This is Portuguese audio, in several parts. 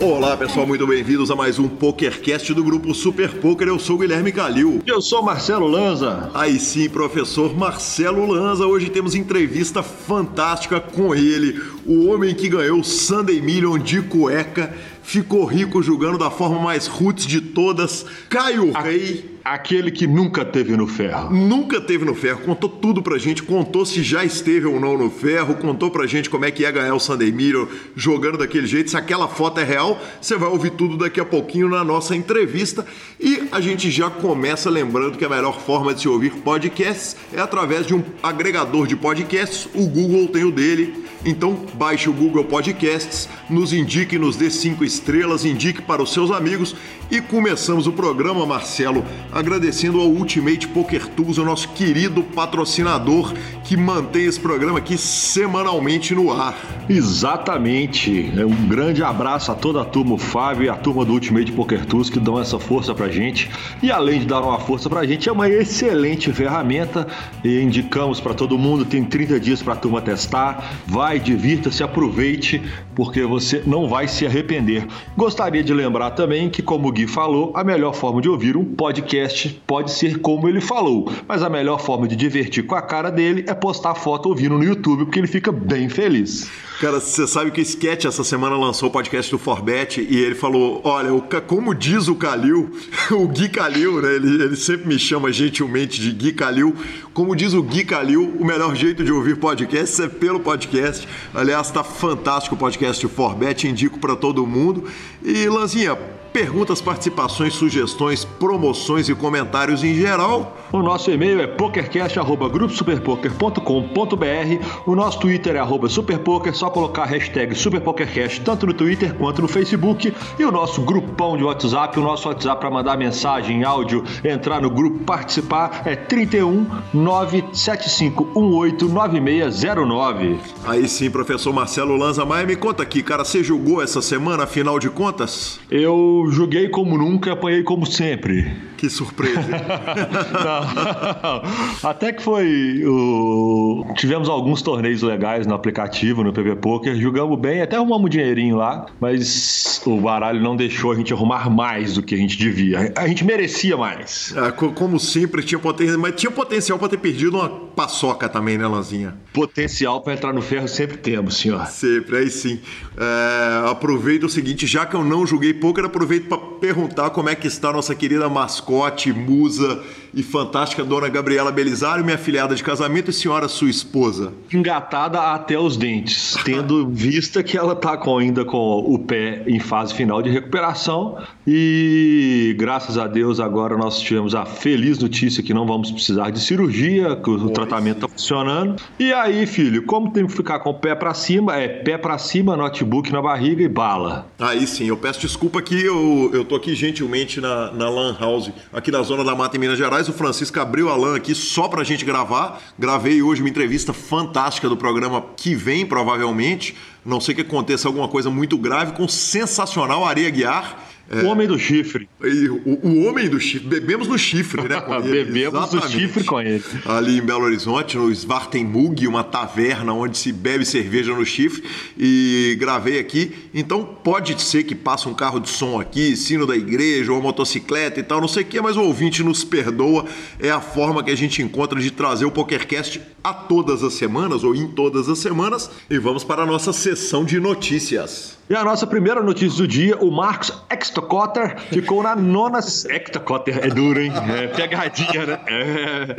Olá pessoal, muito bem-vindos a mais um PokerCast do grupo Super Poker. Eu sou o Guilherme Calil. Eu sou Marcelo Lanza. Aí sim, professor Marcelo Lanza. Hoje temos entrevista fantástica com ele, o homem que ganhou o Sunday Million de cueca, ficou rico jogando da forma mais roots de todas, Caio Rei. Aquele que nunca teve no ferro. Nunca teve no ferro, contou tudo pra gente, contou se já esteve ou não no ferro, contou pra gente como é que ia ganhar o Sunday Mirror jogando daquele jeito, se aquela foto é real, você vai ouvir tudo daqui a pouquinho na nossa entrevista. E a gente já começa lembrando que a melhor forma de se ouvir podcasts é através de um agregador de podcasts, o Google tem o dele. Então baixe o Google Podcasts, nos indique, nos dê cinco estrelas, indique para os seus amigos e começamos o programa, Marcelo, agradecendo ao Ultimate Poker Tools, o nosso querido patrocinador que mantém esse programa aqui semanalmente no ar. Exatamente. É um grande abraço a toda a turma, o Fábio e a turma do Ultimate Poker Tools que dão essa força pra gente. E além de dar uma força pra gente, é uma excelente ferramenta e indicamos para todo mundo, tem 30 dias para a turma testar. Vai, divirta-se, aproveite, porque você não vai se arrepender. Gostaria de lembrar também que como o Gui falou, a melhor forma de ouvir um podcast pode ser como ele falou, mas a melhor forma de divertir com a cara dele é postar foto ouvindo no YouTube, porque ele fica bem feliz. Cara, você sabe que o Sketch essa semana lançou o podcast do Forbet e ele falou: Olha, o, como diz o Calil, o Gui Calil, né? Ele, ele, sempre me chama gentilmente de Gui Calil. Como diz o Gui Calil, o melhor jeito de ouvir podcast é pelo podcast. Aliás, está fantástico o podcast do Forbet, indico para todo mundo. E Lanzinha, perguntas, participações, sugestões, promoções e comentários em geral. O nosso e-mail é pokercast.gruposuperpoker.com.br O nosso Twitter é superpoker, só colocar a hashtag superpokercast tanto no Twitter quanto no Facebook. E o nosso grupão de WhatsApp, o nosso WhatsApp para mandar mensagem, áudio, entrar no grupo, participar é 31 975189609. Aí sim, professor Marcelo Lanza Maia, me conta aqui, cara, você jogou essa semana, afinal de contas? Eu joguei como nunca, apanhei como sempre. Que surpresa. Até que foi. O... Tivemos alguns torneios legais no aplicativo, no PV Poker. Jogamos bem, até arrumamos um dinheirinho lá, mas o baralho não deixou a gente arrumar mais do que a gente devia. A gente merecia mais. É, como sempre, tinha potencial, mas tinha potencial para ter perdido uma paçoca também, né, Lanzinha? Potencial para entrar no ferro sempre temos, senhor. Sempre, aí sim. É, aproveito o seguinte, já que eu não joguei poker, aproveito para perguntar como é que está a nossa querida mascote, musa e fantástica dona Gabriela Belisário, minha filhada de casamento e senhora sua esposa. Engatada até os dentes, tendo vista que ela está com, ainda com o pé em fase final de recuperação e graças a Deus agora nós tivemos a feliz notícia que não vamos precisar de cirurgia, que o tratamento está funcionando. E aí, filho, como tem que ficar com o pé para cima, é pé para cima, notebook na barriga e bala. Aí sim, eu peço desculpa que eu, eu tô aqui gentilmente na, na Lan House, aqui na zona da Mata em Minas Gerais. O Francisco abriu a LAN aqui só pra gente gravar. Gravei hoje uma entrevista fantástica do programa que vem, provavelmente. Não sei que aconteça alguma coisa muito grave, com o sensacional Areia Guiar é. O homem do chifre. O, o, homem do chifre. Bebemos no chifre, né? Bebemos no chifre com ele. Ali em Belo Horizonte, no Svartenmug, uma taverna onde se bebe cerveja no chifre. E gravei aqui. Então pode ser que passe um carro de som aqui, sino da igreja, ou uma motocicleta e tal, não sei o que, mas o ouvinte nos perdoa. É a forma que a gente encontra de trazer o PokerCast a todas as semanas, ou em todas as semanas. E vamos para a nossa sessão de notícias. E a nossa primeira notícia do dia, o Marcos Extocotter ficou na nona... Extocotter é duro, hein? É pegadinha, né? É.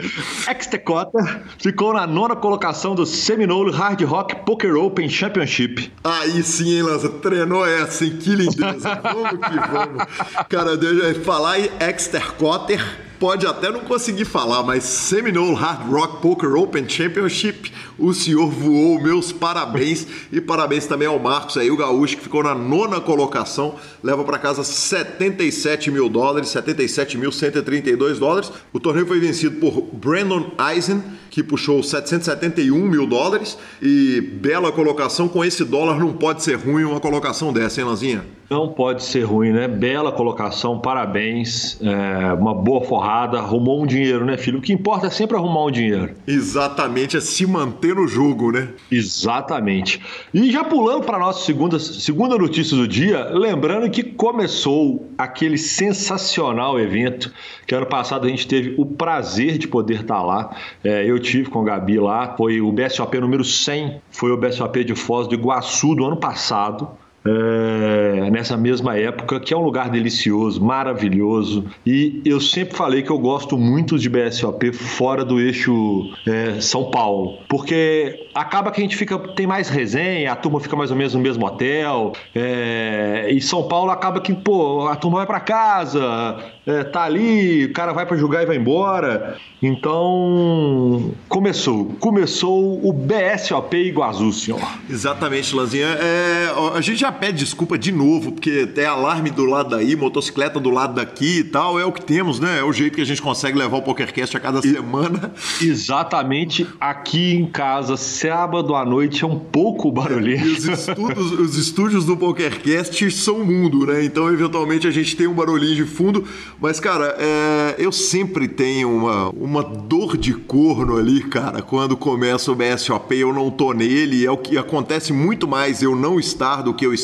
Extocotter ficou na nona colocação do Seminole Hard Rock Poker Open Championship. Aí sim, hein, Lança? Treinou essa, hein? Que lindeza. vamos que vamos. Cara, deixa eu falar em Extercotter pode até não conseguir falar, mas Seminole Hard Rock Poker Open Championship, o senhor voou, meus parabéns. E parabéns também ao Marcos aí, o gaúcho, que ficou na nona colocação, leva para casa 77 mil dólares, 77.132 dólares. O torneio foi vencido por Brandon Eisen que puxou 771 mil dólares. E bela colocação, com esse dólar não pode ser ruim uma colocação dessa, hein, Lanzinha? Não pode ser ruim, né? Bela colocação, parabéns. É, uma boa forrada, arrumou um dinheiro, né, filho? O que importa é sempre arrumar um dinheiro. Exatamente, é se manter no jogo, né? Exatamente. E já pulando para a nossa segunda, segunda notícia do dia, lembrando que começou aquele sensacional evento que ano passado a gente teve o prazer de poder estar lá. É, eu tive com a Gabi lá, foi o BSOP número 100, foi o BSOP de Foz do Iguaçu do ano passado é, nessa mesma época, que é um lugar delicioso, maravilhoso. E eu sempre falei que eu gosto muito de BSOP fora do eixo é, São Paulo, porque acaba que a gente fica tem mais resenha, a turma fica mais ou menos no mesmo hotel. É, e São Paulo acaba que pô, a turma vai para casa, é, tá ali, o cara vai para jogar e vai embora. Então começou, começou o BSOP Iguaçu, senhor. Exatamente, Lanzinha. É, a gente já pede desculpa de novo, porque tem alarme do lado daí, motocicleta do lado daqui e tal. É o que temos, né? É o jeito que a gente consegue levar o PokerCast a cada e, semana. Exatamente. Aqui em casa, sábado à noite, é um pouco barulhento. Os, estudos, os estúdios do PokerCast são mundo, né? Então, eventualmente, a gente tem um barulhinho de fundo. Mas, cara, é, eu sempre tenho uma, uma dor de corno ali, cara, quando começa o BSOP. Eu não tô nele. É o que acontece muito mais eu não estar do que eu estar.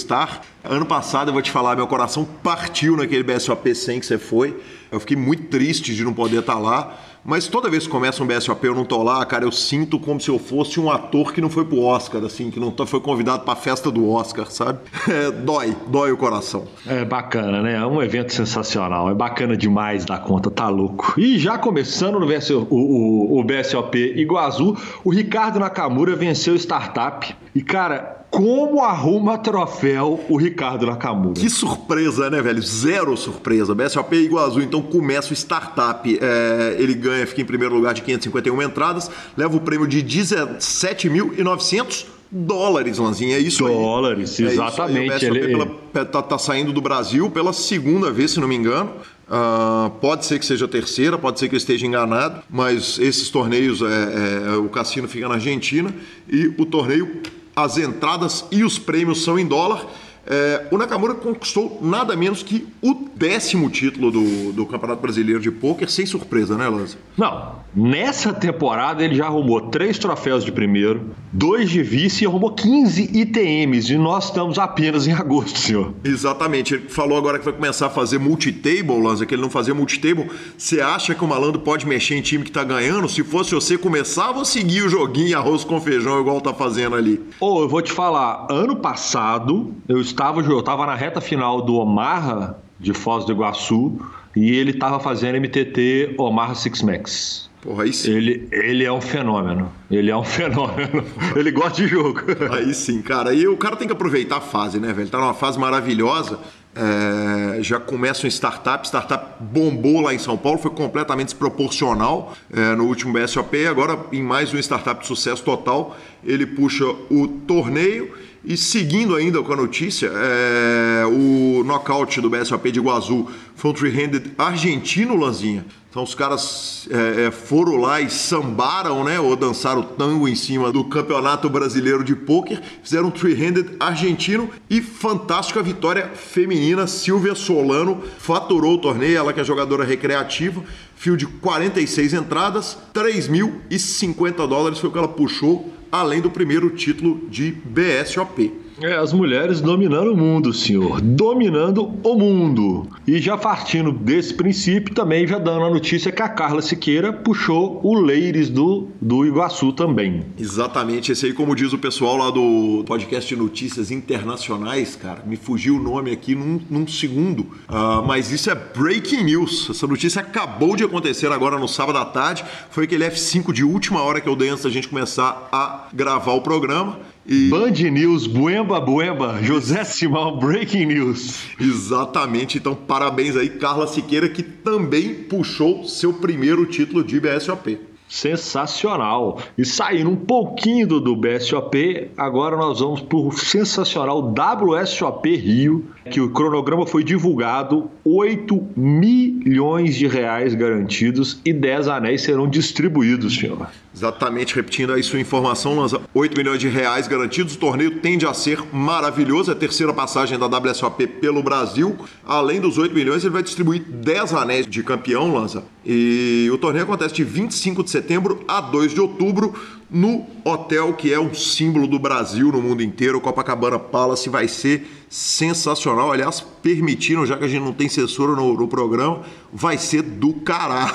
Ano passado, eu vou te falar, meu coração partiu naquele BSOP 100 que você foi. Eu fiquei muito triste de não poder estar lá. Mas toda vez que começa um BSOP eu não tô lá, cara, eu sinto como se eu fosse um ator que não foi pro Oscar, assim, que não foi convidado pra festa do Oscar, sabe? É, dói, dói o coração. É bacana, né? É um evento sensacional, é bacana demais da conta, tá louco. E já começando no BSOP, o, o, o BSOP Iguazu, o Ricardo Nakamura venceu o Startup. E, cara, como arruma troféu o Ricardo Nakamura. Que surpresa, né, velho? Zero surpresa. BSOP Iguazu, então começa o startup. É, ele ganha, fica em primeiro lugar de 551 entradas, leva o prêmio de 17.900 dólares, Lanzinha. É isso dólares, aí. exatamente. É isso aí. O BSOP pela, tá, tá saindo do Brasil pela segunda vez, se não me engano. Uh, pode ser que seja a terceira, pode ser que eu esteja enganado, mas esses torneios, é, é, o cassino fica na Argentina e o torneio as entradas e os prêmios são em dólar. É, o Nakamura conquistou nada menos que o décimo título do, do Campeonato Brasileiro de Pôquer, sem surpresa, né, Lanza? Não, nessa temporada ele já arrumou três troféus de primeiro, dois de vice e arrumou 15 ITMs, e nós estamos apenas em agosto, senhor. Exatamente, ele falou agora que vai começar a fazer multitable, Lanza, que ele não fazia multitable. Você acha que o malandro pode mexer em time que tá ganhando? Se fosse você, começava ou seguir o joguinho arroz com feijão igual tá fazendo ali? Ô, oh, eu vou te falar, ano passado eu estava, eu estava na reta final do Omaha de Foz do Iguaçu e ele estava fazendo MTT Omaha Six Max. Porra, aí sim. Ele, ele é um fenômeno. Ele é um fenômeno. ele gosta de jogo. Aí sim, cara. E o cara tem que aproveitar a fase, né, velho? Ele tá numa fase maravilhosa. É, já começa um startup. Startup bombou lá em São Paulo, foi completamente desproporcional é, no último BSOP. Agora, em mais um startup de sucesso total, ele puxa o torneio e seguindo ainda com a notícia, é, o nocaute do BSOP de Iguazu foi um three-handed argentino, Lanzinha. Então os caras é, é, foram lá e sambaram, né? Ou dançaram tango em cima do Campeonato Brasileiro de Pôquer. Fizeram um three-handed argentino e fantástica vitória feminina. Silvia Solano faturou o torneio, ela que é jogadora recreativa. Fio de 46 entradas, 3.050 dólares foi o que ela puxou além do primeiro título de BSOP. É, as mulheres dominando o mundo, senhor. Dominando o mundo. E já partindo desse princípio, também já dando a notícia que a Carla Siqueira puxou o Leires do, do Iguaçu também. Exatamente. Esse aí, como diz o pessoal lá do podcast de notícias internacionais, cara, me fugiu o nome aqui num, num segundo. Uh, mas isso é breaking news. Essa notícia acabou de acontecer agora no sábado à tarde. Foi aquele F5 de última hora que eu dei antes da gente começar a gravar o programa. E... Band News, Buemba Buemba, José Simão, Breaking News. Exatamente, então parabéns aí, Carla Siqueira, que também puxou seu primeiro título de BSOP. Sensacional. E saindo um pouquinho do, do BSOP, agora nós vamos para o sensacional WSOP Rio, que o cronograma foi divulgado, 8 milhões de reais garantidos e 10 anéis serão distribuídos, senhor. Exatamente, repetindo aí sua informação, lança 8 milhões de reais garantidos. O torneio tende a ser maravilhoso, é a terceira passagem da WSOP pelo Brasil. Além dos 8 milhões, ele vai distribuir 10 anéis de campeão, lança. E o torneio acontece de 25 de setembro a 2 de outubro no hotel que é um símbolo do Brasil no mundo inteiro, o Copacabana Palace vai ser sensacional. Aliás, permitiram, já que a gente não tem censura no, no programa, vai ser do caralho.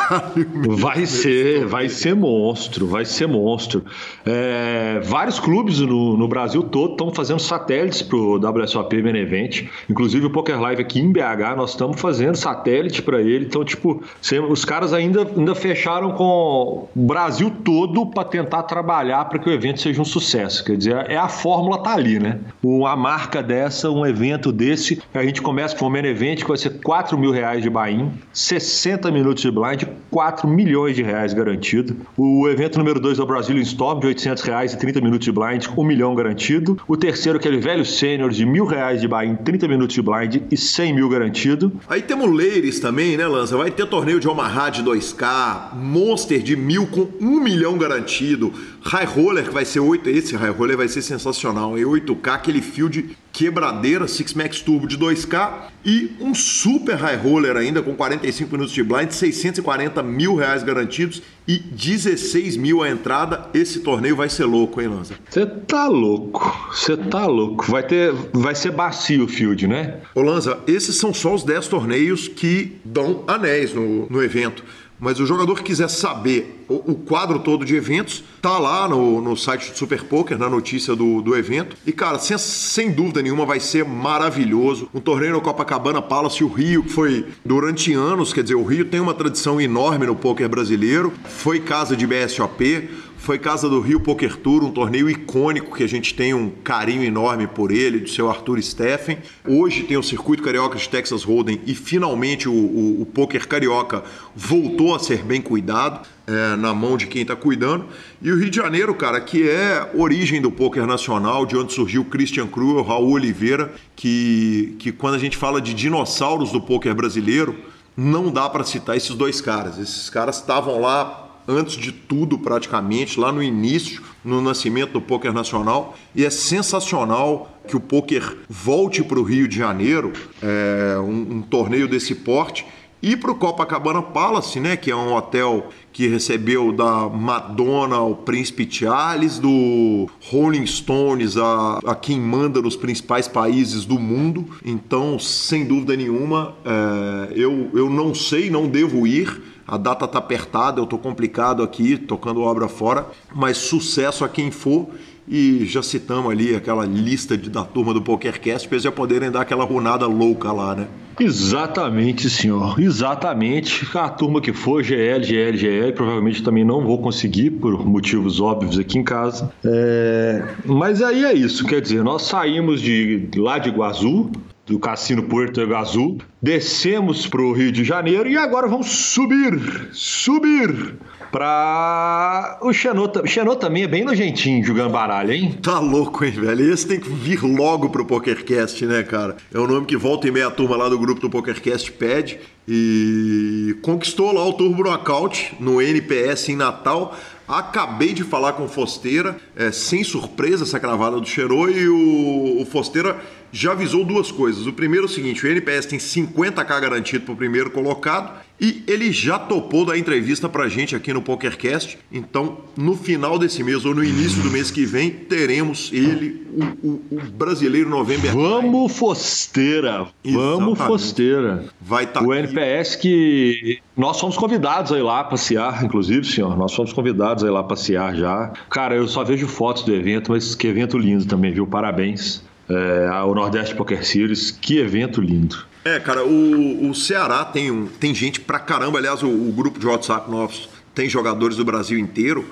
Vai ser, vai ser monstro, vai ser monstro. É, vários clubes no, no Brasil todo estão fazendo satélites para o WSOP Main Event. Inclusive o Poker Live aqui em BH, nós estamos fazendo satélite para ele. Então, tipo, os caras ainda, ainda fecharam com o Brasil todo para tentar trabalhar para que o evento seja um sucesso. Quer dizer, é a fórmula tá ali, né? Uma marca dessa, um evento desse, a gente começa com o Main Event, que vai ser 4 mil reais de buy 60 minutos de blind, 4 milhões de reais garantido. O evento número 2 é o Brazilian Storm, de 800 reais e 30 minutos de blind, 1 milhão garantido. O terceiro, aquele velho sênior, de mil reais de buy 30 minutos de blind e 100 mil garantido. Aí temos Leires também, né, Lança? Vai ter torneio de Omaha de 2K, Monster de mil com 1 milhão garantido, High Roller, que vai ser 8, esse High Roller vai ser sensacional, em 8K, aquele field quebradeira, Six Max Turbo de 2K e um super High Roller ainda com 45 minutos de blind, 640 mil reais garantidos e 16 mil a entrada. Esse torneio vai ser louco, hein, Lanza? Você tá louco, você tá louco. Vai ter, vai ser bacio o field, né? Ô Lanza, esses são só os 10 torneios que dão anéis no, no evento. Mas o jogador que quiser saber o, o quadro todo de eventos, tá lá no, no site do Super Poker, na notícia do, do evento. E, cara, sem, sem dúvida nenhuma vai ser maravilhoso. Um torneio no Copacabana Palace, o Rio, que foi durante anos, quer dizer, o Rio tem uma tradição enorme no poker brasileiro, foi casa de BSOP foi casa do Rio Poker Tour, um torneio icônico que a gente tem um carinho enorme por ele, do seu Arthur Steffen. Hoje tem o Circuito Carioca de Texas Hold'em e finalmente o, o, o poker carioca voltou a ser bem cuidado. É, na mão de quem está cuidando. E o Rio de Janeiro, cara, que é origem do poker nacional, de onde surgiu Christian Cruel, Raul Oliveira, que, que quando a gente fala de dinossauros do poker brasileiro, não dá para citar esses dois caras. Esses caras estavam lá antes de tudo, praticamente, lá no início, no nascimento do poker nacional. E é sensacional que o poker volte para o Rio de Janeiro, é, um, um torneio desse porte. E para o Copacabana Palace, né, que é um hotel que recebeu da Madonna ao Príncipe Charles, do Rolling Stones a, a quem manda nos principais países do mundo. Então, sem dúvida nenhuma, é, eu, eu não sei, não devo ir, a data está apertada, eu estou complicado aqui, tocando obra fora, mas sucesso a quem for. E já citamos ali aquela lista de, da turma do PokerCast para eles já poderem dar aquela runada louca lá, né? Exatamente, senhor. Exatamente. A turma que for, GL, GL, GL, provavelmente também não vou conseguir, por motivos óbvios aqui em casa. É... Mas aí é isso, quer dizer, nós saímos de lá de Iguaçu, do Cassino Puerto Azul. Descemos para o Rio de Janeiro e agora vamos subir, subir para o Xenô. Xenô também é bem nojentinho jogando baralho, hein? Tá louco, hein, velho? Esse tem que vir logo pro PokerCast, né, cara? É o nome que volta e meia turma lá do grupo do PokerCast pede. E conquistou lá o Turbo Knockout no NPS em Natal. Acabei de falar com o Fosteira, é, sem surpresa essa cravada do Xenô, e o, o Fosteira já avisou duas coisas. O primeiro é o seguinte: o NPS tem 50k garantido para o primeiro colocado e ele já topou dar entrevista para a gente aqui no PokerCast. Então, no final desse mês ou no início do mês que vem, teremos ele, o, o, o brasileiro November. Vamos, Fosteira! Vamos, Fosteira! Vai estar. Tá o NPS que nós fomos convidados a ir lá passear, inclusive, senhor. Nós fomos convidados a ir lá passear já. Cara, eu só vejo fotos do evento, mas que evento lindo também, viu? Parabéns é, ao Nordeste Poker Series. Que evento lindo. É, cara, o, o Ceará tem, um, tem gente pra caramba. Aliás, o, o grupo de WhatsApp nosso tem jogadores do Brasil inteiro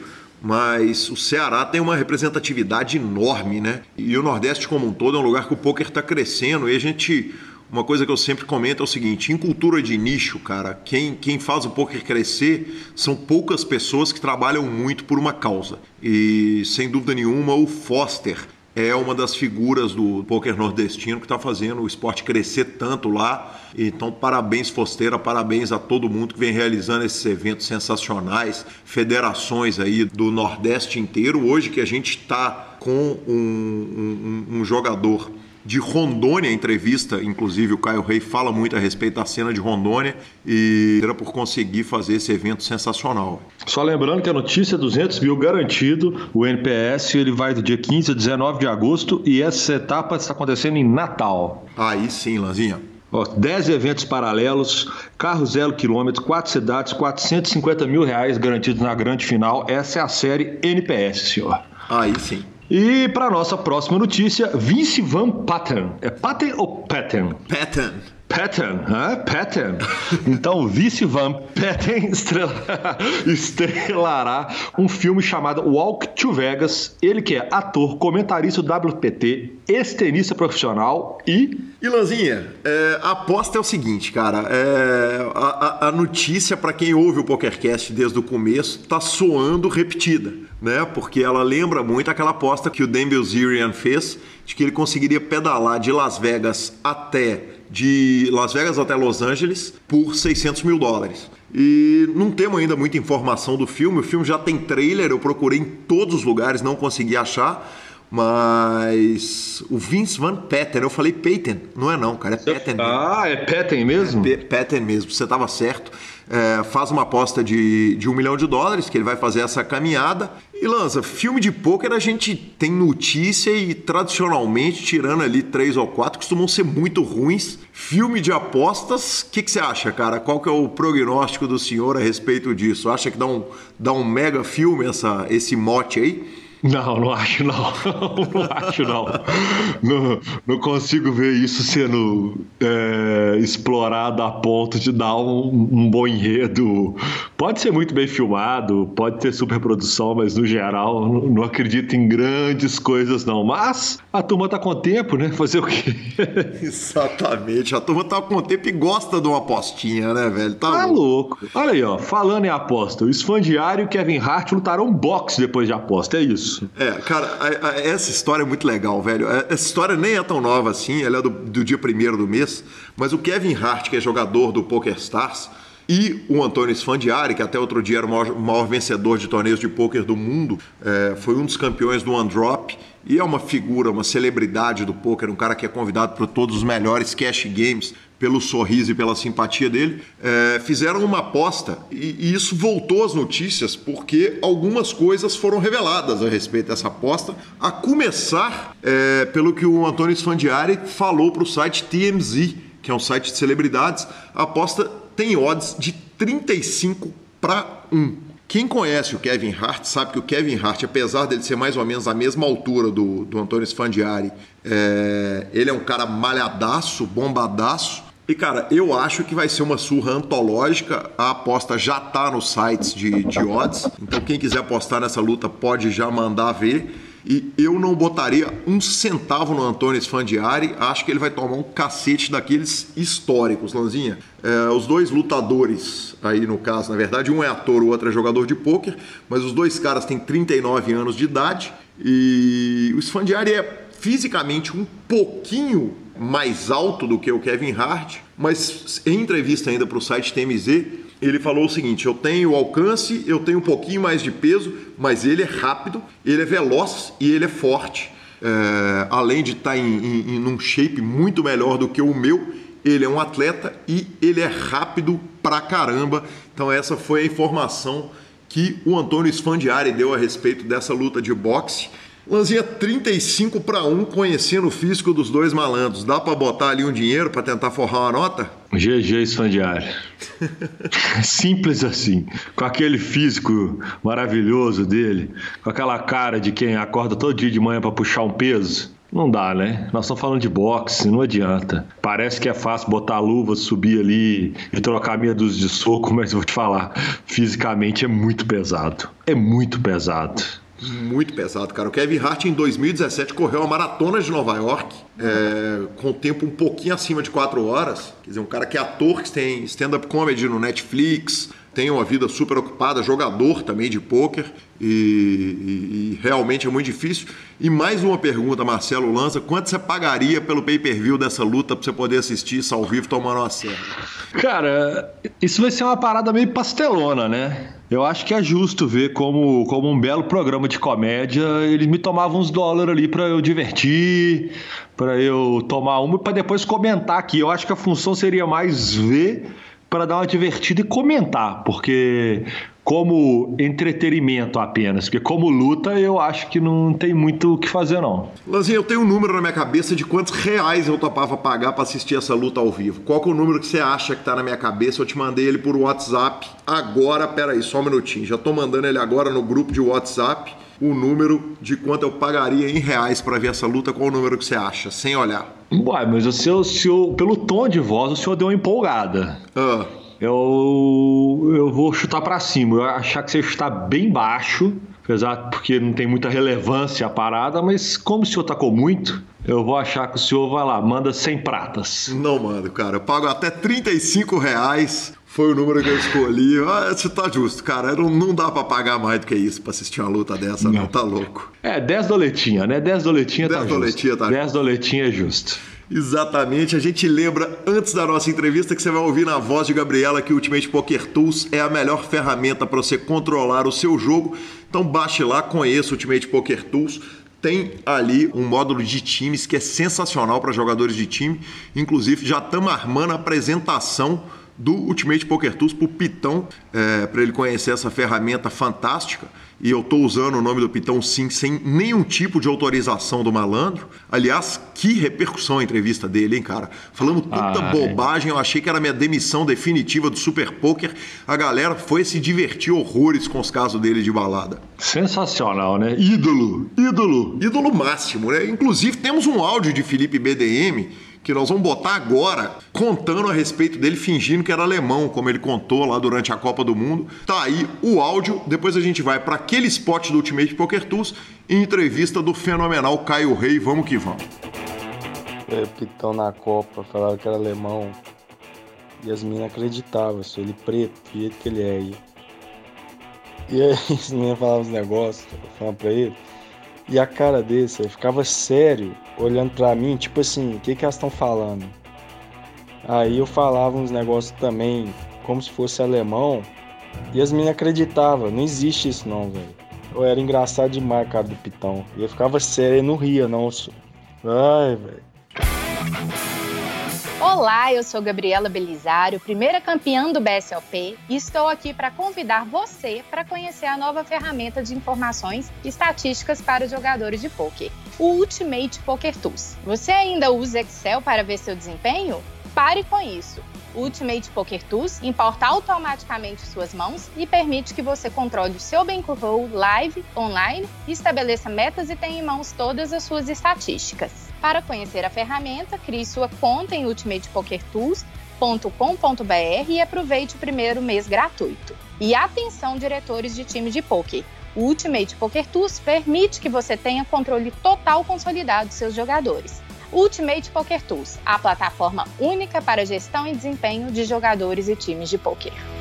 mas o Ceará tem uma representatividade enorme, né? E o Nordeste como um todo é um lugar que o poker está crescendo e a gente uma coisa que eu sempre comento é o seguinte: em cultura de nicho, cara, quem, quem faz o poker crescer são poucas pessoas que trabalham muito por uma causa. E sem dúvida nenhuma, o Foster é uma das figuras do poker nordestino que está fazendo o esporte crescer tanto lá. Então, parabéns, Fosteira, parabéns a todo mundo que vem realizando esses eventos sensacionais, federações aí do Nordeste inteiro. Hoje que a gente está com um, um, um jogador de Rondônia, entrevista, inclusive o Caio Rei fala muito a respeito da cena de Rondônia e era por conseguir fazer esse evento sensacional. Só lembrando que a notícia é 200 mil garantido, o NPS ele vai do dia 15 a 19 de agosto e essa etapa está acontecendo em Natal. Aí sim, Lanzinha. 10 eventos paralelos, carro zero quilômetro, quatro cidades, 450 mil reais garantidos na grande final. Essa é a série NPS, senhor. Aí sim. E para nossa próxima notícia, Vince Van Patten. É Patten ou Patten? Patten. Patten, ah, Patten. Então, Vice Van Patten estrelará um filme chamado Walk to Vegas. Ele que é ator, comentarista do WPT, ex-tenista profissional e... E Lanzinha, é, a aposta é o seguinte, cara. É, a, a notícia, para quem ouve o PokerCast desde o começo, tá soando repetida, né? Porque ela lembra muito aquela aposta que o Dan Bilzerian fez de que ele conseguiria pedalar de Las Vegas até de Las Vegas até Los Angeles por 600 mil dólares. E não temos ainda muita informação do filme. O filme já tem trailer, eu procurei em todos os lugares, não consegui achar. Mas o Vince Van Patten, eu falei Peyton, não é não, cara, é Patten. Ah, é Patten mesmo? É Patten mesmo, você estava certo. É, faz uma aposta de, de um milhão de dólares, que ele vai fazer essa caminhada. E lança, filme de pôquer a gente tem notícia e tradicionalmente, tirando ali três ou quatro, costumam ser muito ruins. Filme de apostas, o que, que, você acha, cara? Qual que é o prognóstico do senhor a respeito disso? Acha que dá um, dá um mega filme essa, esse mote aí? Não, não acho não. não acho não. não. não. consigo ver isso sendo é, explorado a ponto de dar um, um, bom enredo. Pode ser muito bem filmado, pode ter superprodução, mas no geral não, não acredito em grandes coisas não. Mas a turma tá com tempo, né? Fazer o quê? Exatamente. A turma tá com tempo e gosta de uma apostinha, né, velho? Tá, tá louco. louco. Olha aí, ó. Falando em aposta, o Esfandiário e Kevin Hart lutaram boxe depois de aposta. É isso isso. É, cara, a, a, essa história é muito legal, velho. É, essa história nem é tão nova assim, ela é do, do dia primeiro do mês, mas o Kevin Hart, que é jogador do Poker Stars, e o Antônio Sfandiari, que até outro dia era o maior, maior vencedor de torneios de pôquer do mundo, é, foi um dos campeões do One Drop e é uma figura, uma celebridade do pôquer, um cara que é convidado para todos os melhores cash games pelo sorriso e pela simpatia dele, é, fizeram uma aposta e, e, isso voltou às notícias porque algumas coisas foram reveladas a respeito dessa aposta, a começar é, pelo que o Antônio Sfandiari falou para o site TMZ, que é um site de celebridades. A aposta tem odds de 35 para 1. Quem conhece o Kevin Hart sabe que o Kevin Hart, apesar dele ser mais ou menos a mesma altura do, do Antônio Sfandiari, é, ele é um cara malhadaço, bombadaço, e, cara, eu acho que vai ser uma surra antológica. A aposta já tá nos sites de, de odds. Então, quem quiser apostar nessa luta pode já mandar ver. E eu não botaria um centavo no Antônio Sfandiari. Acho que ele vai tomar um cacete daqueles históricos, Lanzinha. É, os dois lutadores, aí no caso, na verdade, um é ator, o outro é jogador de pôquer, mas os dois caras têm 39 anos de idade. E o Sfandiari é fisicamente um pouquinho mais alto do que o Kevin Hart, mas em entrevista ainda para o site TMZ, ele falou o seguinte: eu tenho alcance, eu tenho um pouquinho mais de peso, mas ele é rápido, ele é veloz e ele é forte. É, além de estar tá em, em, em um shape muito melhor do que o meu, ele é um atleta e ele é rápido pra caramba. Então essa foi a informação que o Antônio Sfandiari deu a respeito dessa luta de boxe. Lanzinha 35 para 1, conhecendo o físico dos dois malandros. Dá para botar ali um dinheiro para tentar forrar uma nota? GG Esfandiário. Simples assim. Com aquele físico maravilhoso dele, com aquela cara de quem acorda todo dia de manhã para puxar um peso. Não dá, né? Nós estamos falando de boxe, não adianta. Parece que é fácil botar a luva, subir ali e trocar meia dúzia de soco, mas eu vou te falar, fisicamente é muito pesado. É muito pesado. Muito pesado, cara. O Kevin Hart em 2017 correu a maratona de Nova York é, com tempo um pouquinho acima de 4 horas. Quer dizer, um cara que é ator, que tem stand-up comedy no Netflix, tem uma vida super ocupada, jogador também de pôquer, e, e, e, realmente é muito difícil. E mais uma pergunta, Marcelo Lança: quanto você pagaria pelo pay per view dessa luta para você poder assistir isso ao vivo tomando uma cerveja? Cara, isso vai ser uma parada meio pastelona, né? Eu acho que é justo ver como, como um belo programa de comédia. Eles me tomavam uns dólares ali para eu divertir, para eu tomar uma e para depois comentar aqui. Eu acho que a função seria mais ver para dar uma divertida e comentar, porque como entretenimento apenas, porque como luta eu acho que não tem muito o que fazer não. Lanzinho, eu tenho um número na minha cabeça de quantos reais eu topava pagar para assistir essa luta ao vivo. Qual que é o número que você acha que tá na minha cabeça? Eu te mandei ele por WhatsApp agora, peraí, só um minutinho. Já tô mandando ele agora no grupo de WhatsApp. O número de quanto eu pagaria em reais para ver essa luta, qual o número que você acha, sem olhar? Uai, mas o senhor, o senhor, pelo tom de voz, o senhor deu uma empolgada. Ah. Eu, eu vou chutar para cima. Eu achar que você está bem baixo, apesar porque não tem muita relevância a parada, mas como o senhor tacou muito, eu vou achar que o senhor vai lá, manda 100 pratas. Não mando, cara. Eu pago até 35 reais. Foi o número que eu escolhi. Ah, você tá justo, cara. Não, não dá para pagar mais do que isso para assistir uma luta dessa, não. não. Tá louco. É, 10 doletinha, né? 10 doletinha 10 tá doletinha justo. Tá 10 doletinha é justo. Exatamente. A gente lembra, antes da nossa entrevista, que você vai ouvir na voz de Gabriela que o Ultimate Poker Tools é a melhor ferramenta para você controlar o seu jogo. Então baixe lá, conheça o Ultimate Poker Tools. Tem ali um módulo de times que é sensacional para jogadores de time. Inclusive, já estamos armando a apresentação do Ultimate Poker Tools para o Pitão, é, para ele conhecer essa ferramenta fantástica e eu estou usando o nome do Pitão sim, sem nenhum tipo de autorização do malandro. Aliás, que repercussão a entrevista dele, hein, cara? Falando tanta ah, bobagem, é. eu achei que era minha demissão definitiva do Super Poker. A galera foi se divertir horrores com os casos dele de balada. Sensacional, né? Ídolo, ídolo. Ídolo máximo, né? Inclusive, temos um áudio de Felipe BDM que nós vamos botar agora, contando a respeito dele, fingindo que era alemão, como ele contou lá durante a Copa do Mundo. Tá aí o áudio, depois a gente vai para aquele spot do Ultimate Poker Tools e entrevista do fenomenal Caio Rei. Vamos que vamos. É, Pitão na Copa, falava que era alemão. E as meninas acreditavam, sou ele preto, jeito que ele é aí. E aí as meninas falavam os negócios, falando pra ele. E a cara desse, eu ficava sério olhando para mim, tipo assim, o que, que elas estão falando? Aí eu falava uns negócios também, como se fosse alemão, e as meninas acreditavam, não existe isso não, velho. Eu era engraçado demais, cara, do Pitão. E eu ficava sério, e não ria, não. Ai, velho. Olá, eu sou Gabriela Belisário, primeira campeã do BSOP, e estou aqui para convidar você para conhecer a nova ferramenta de informações e estatísticas para os jogadores de poker, o Ultimate Poker Tools. Você ainda usa Excel para ver seu desempenho? Pare com isso. O Ultimate Poker Tools importa automaticamente suas mãos e permite que você controle o seu bankroll live, online, estabeleça metas e tenha em mãos todas as suas estatísticas. Para conhecer a ferramenta, crie sua conta em ultimatepokertools.com.br e aproveite o primeiro mês gratuito. E atenção, diretores de time de poker! O Ultimate Poker Tools permite que você tenha controle total consolidado dos seus jogadores. Ultimate Poker Tools, a plataforma única para gestão e desempenho de jogadores e times de poker.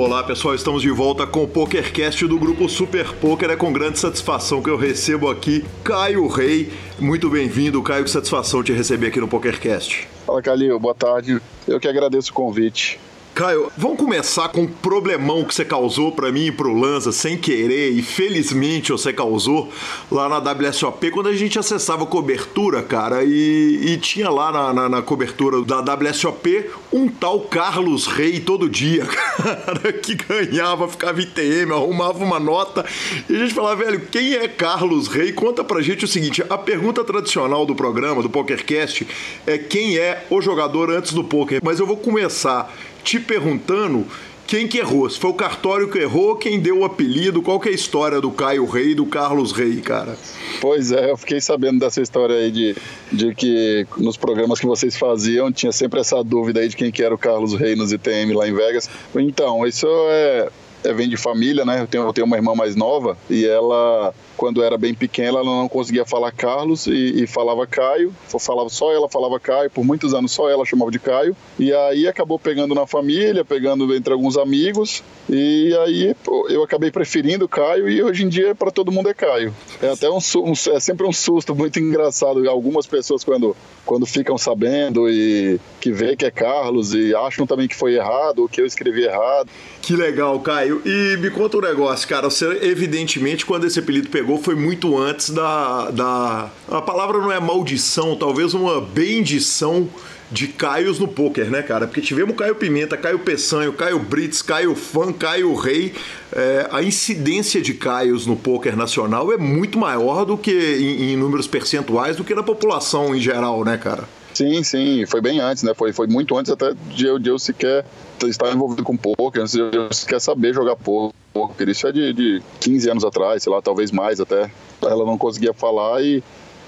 Olá pessoal, estamos de volta com o PokerCast do grupo Super Poker. É com grande satisfação que eu recebo aqui Caio Rei. Muito bem-vindo, Caio. Que satisfação te receber aqui no PokerCast. Fala, Calil. Boa tarde. Eu que agradeço o convite. Caio, vamos começar com um problemão que você causou para mim e pro Lanza sem querer e felizmente você causou lá na WSOP quando a gente acessava cobertura, cara, e, e tinha lá na, na, na, cobertura da WSOP um tal Carlos Rei todo dia, cara, que ganhava, ficava ITM, arrumava uma nota e a gente falava, velho, quem é Carlos Rei? Conta pra gente o seguinte, a pergunta tradicional do programa, do PokerCast, é quem é o jogador antes do poker, mas eu vou começar te perguntando quem que errou. Se foi o cartório que errou, quem deu o apelido, qual que é a história do Caio Rei e do Carlos Rei, cara? Pois é, eu fiquei sabendo dessa história aí de, de que nos programas que vocês faziam tinha sempre essa dúvida aí de quem que era o Carlos Rei nos ITM lá em Vegas. Então, isso é é, vem de família, né? Eu tenho, eu tenho uma irmã mais nova e ela, quando era bem pequena, ela não conseguia falar Carlos e, e, falava Caio. Falava só ela, falava Caio. Por muitos anos só ela chamava de Caio. E aí acabou pegando na família, pegando entre alguns amigos. E aí eu acabei preferindo Caio e hoje em dia para todo mundo é Caio. É até um, um, é sempre um susto muito engraçado. Algumas pessoas quando quando ficam sabendo e que vê que é Carlos e acham também que foi errado, ou que eu escrevi errado. Que legal, Caio. E me conta um negócio, cara. Você, evidentemente, quando esse apelido pegou, foi muito antes da. da... A palavra não é maldição, talvez uma bendição de Caios no poker, né, cara? Porque tivemos Caio Pimenta, Caio Peçanho, Caio Brits, Caio Fã, Caio Rei. É, a incidência de Caios no poker nacional é muito maior do que em, em, números percentuais do que na população em geral, né, cara? Sim, sim, foi bem antes, né? Foi, foi muito antes até de eu, de eu sequer estar envolvido com poker, eu sequer saber jogar poker. Isso é de, de 15 anos atrás, sei lá, talvez mais até. Ela não conseguia falar e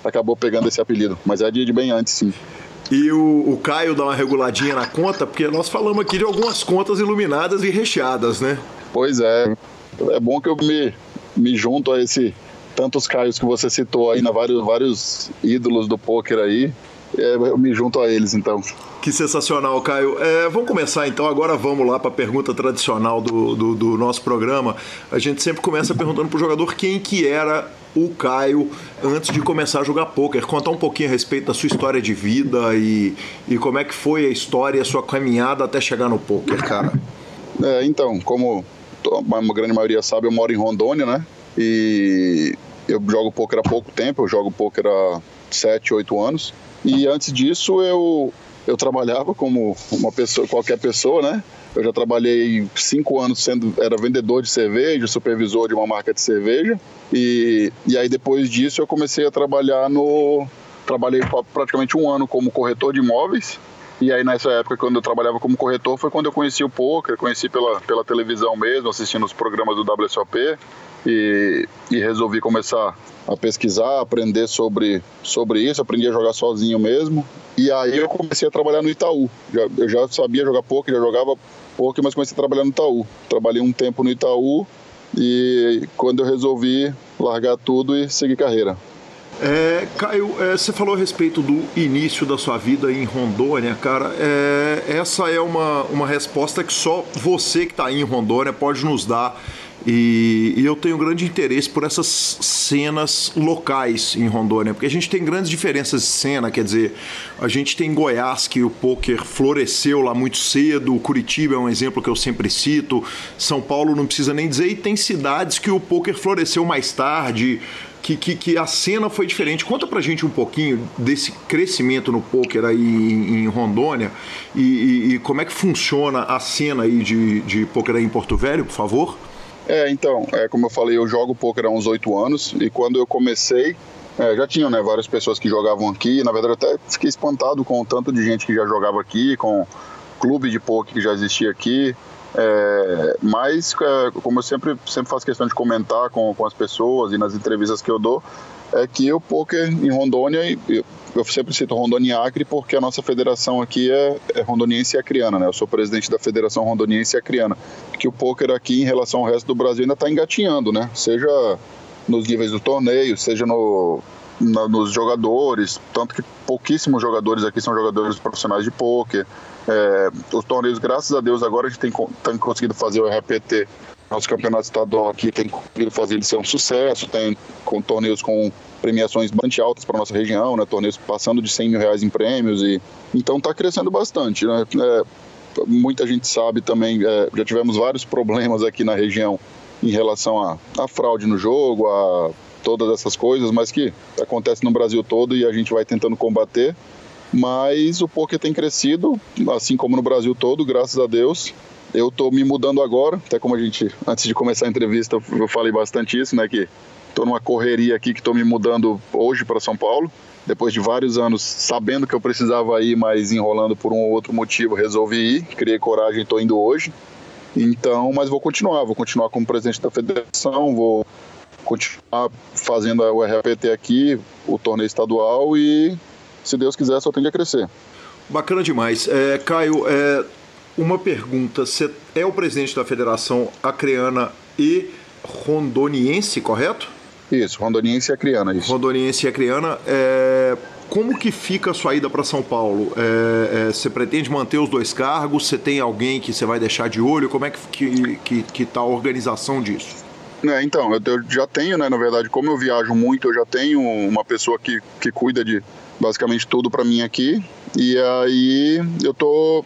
acabou pegando esse apelido, mas é de, de bem antes, sim. E o, o, Caio dá uma reguladinha na conta, porque nós falamos aqui de algumas contas iluminadas e recheadas, né? Pois é. É bom que eu me, me junto a esse tantos Caios que você citou aí, na vários, vários ídolos do poker aí. É, eu me junto a eles, então. Que sensacional, Caio. É, vamos começar então. Agora vamos lá para a pergunta tradicional do, do, do, nosso programa. A gente sempre começa perguntando para o jogador quem que era o Caio antes de começar a jogar poker. Contar um pouquinho a respeito da sua história de vida e, e como é que foi a história, a sua caminhada até chegar no poker, cara. É, então, como a grande maioria sabe, eu moro em Rondônia, né? E eu jogo poker há pouco tempo, eu jogo poker há 7, 8 anos. E antes disso eu, eu trabalhava como uma pessoa, qualquer pessoa, né? Eu já trabalhei cinco anos sendo era vendedor de cerveja, supervisor de uma marca de cerveja e, e aí depois disso eu comecei a trabalhar no trabalhei praticamente um ano como corretor de imóveis e aí nessa época quando eu trabalhava como corretor foi quando eu conheci o poker, conheci pela, pela televisão mesmo, assistindo os programas do WSOP e, e resolvi começar a pesquisar, aprender sobre, sobre isso, aprendi a jogar sozinho mesmo. E aí eu comecei a trabalhar no Itaú. Já, eu já sabia jogar poker, já jogava poker, mas comecei a trabalhar no Itaú. Trabalhei um tempo no Itaú e quando eu resolvi largar tudo e seguir carreira. É, Caio, é, você falou a respeito do início da sua vida em Rondônia, cara. É, essa é uma, uma resposta que só você que está aí em Rondônia pode nos dar e, e, eu tenho grande interesse por essas cenas locais em Rondônia, porque a gente tem grandes diferenças de cena, quer dizer, a gente tem Goiás que o poker floresceu lá muito cedo, Curitiba é um exemplo que eu sempre cito, São Paulo não precisa nem dizer, e tem cidades que o poker floresceu mais tarde, que, que, que, a cena foi diferente. Conta pra gente um pouquinho desse crescimento no poker aí em, em Rondônia e, e, e, como é que funciona a cena aí de, de poker aí em Porto Velho, por favor. É, então, é, como eu falei, eu jogo poker há uns oito anos e quando eu comecei, é, já tinham né, várias pessoas que jogavam aqui. Na verdade, eu até fiquei espantado com o tanto de gente que já jogava aqui, com clube de poker que já existia aqui. É, mas, é, como eu sempre, sempre faço questão de comentar com, com as pessoas e nas entrevistas que eu dou, é que o poker em Rondônia, eu, sempre cito Rondônia e Acre porque a nossa federação aqui é, é rondoniense e acriana, né? Eu sou presidente da Federação Rondoniense e Acriana. Que o poker aqui, em relação ao resto do Brasil, ainda está engatinhando, né? Seja nos níveis do torneio, seja no, na, nos jogadores, tanto que pouquíssimos jogadores aqui são jogadores profissionais de poker. É, os torneios, graças a Deus, agora a gente tem, tem conseguido fazer o RPT nosso campeonato estadual aqui tem conseguido fazer ele ser um sucesso, tem com torneios com premiações bastante altas para nossa região, né? Torneios passando de 100 mil reais em prêmios e então está crescendo bastante, né? É, muita gente sabe também, é, já tivemos vários problemas aqui na região em relação a, a fraude no jogo, a todas essas coisas, mas que acontece no Brasil todo e a gente vai tentando combater. Mas o poker tem crescido, assim como no Brasil todo, graças a Deus. Eu estou me mudando agora, até como a gente, antes de começar a entrevista, eu falei bastante isso, né? Que estou numa correria aqui que estou me mudando hoje para São Paulo. Depois de vários anos sabendo que eu precisava ir, mas enrolando por um ou outro motivo, resolvi ir, criei coragem e estou indo hoje. Então, mas vou continuar, vou continuar como presidente da federação, vou continuar fazendo o RPT aqui, o torneio estadual e, se Deus quiser, só tende a crescer. Bacana demais. É, Caio, é, uma pergunta: você é o presidente da Federação Acreana e Rondoniense, correto? Isso, Rondoniense e Acreana, isso. Rondoniense e Acreana. É... Como que fica a sua ida para São Paulo? É, é, você pretende manter os dois cargos? Você tem alguém que você vai deixar de olho? Como é que, que, que, que tá a organização disso? É, então, eu, eu, já tenho, né, na verdade, como eu viajo muito, eu já tenho uma pessoa que, que cuida de basicamente tudo para mim aqui. E aí eu tô,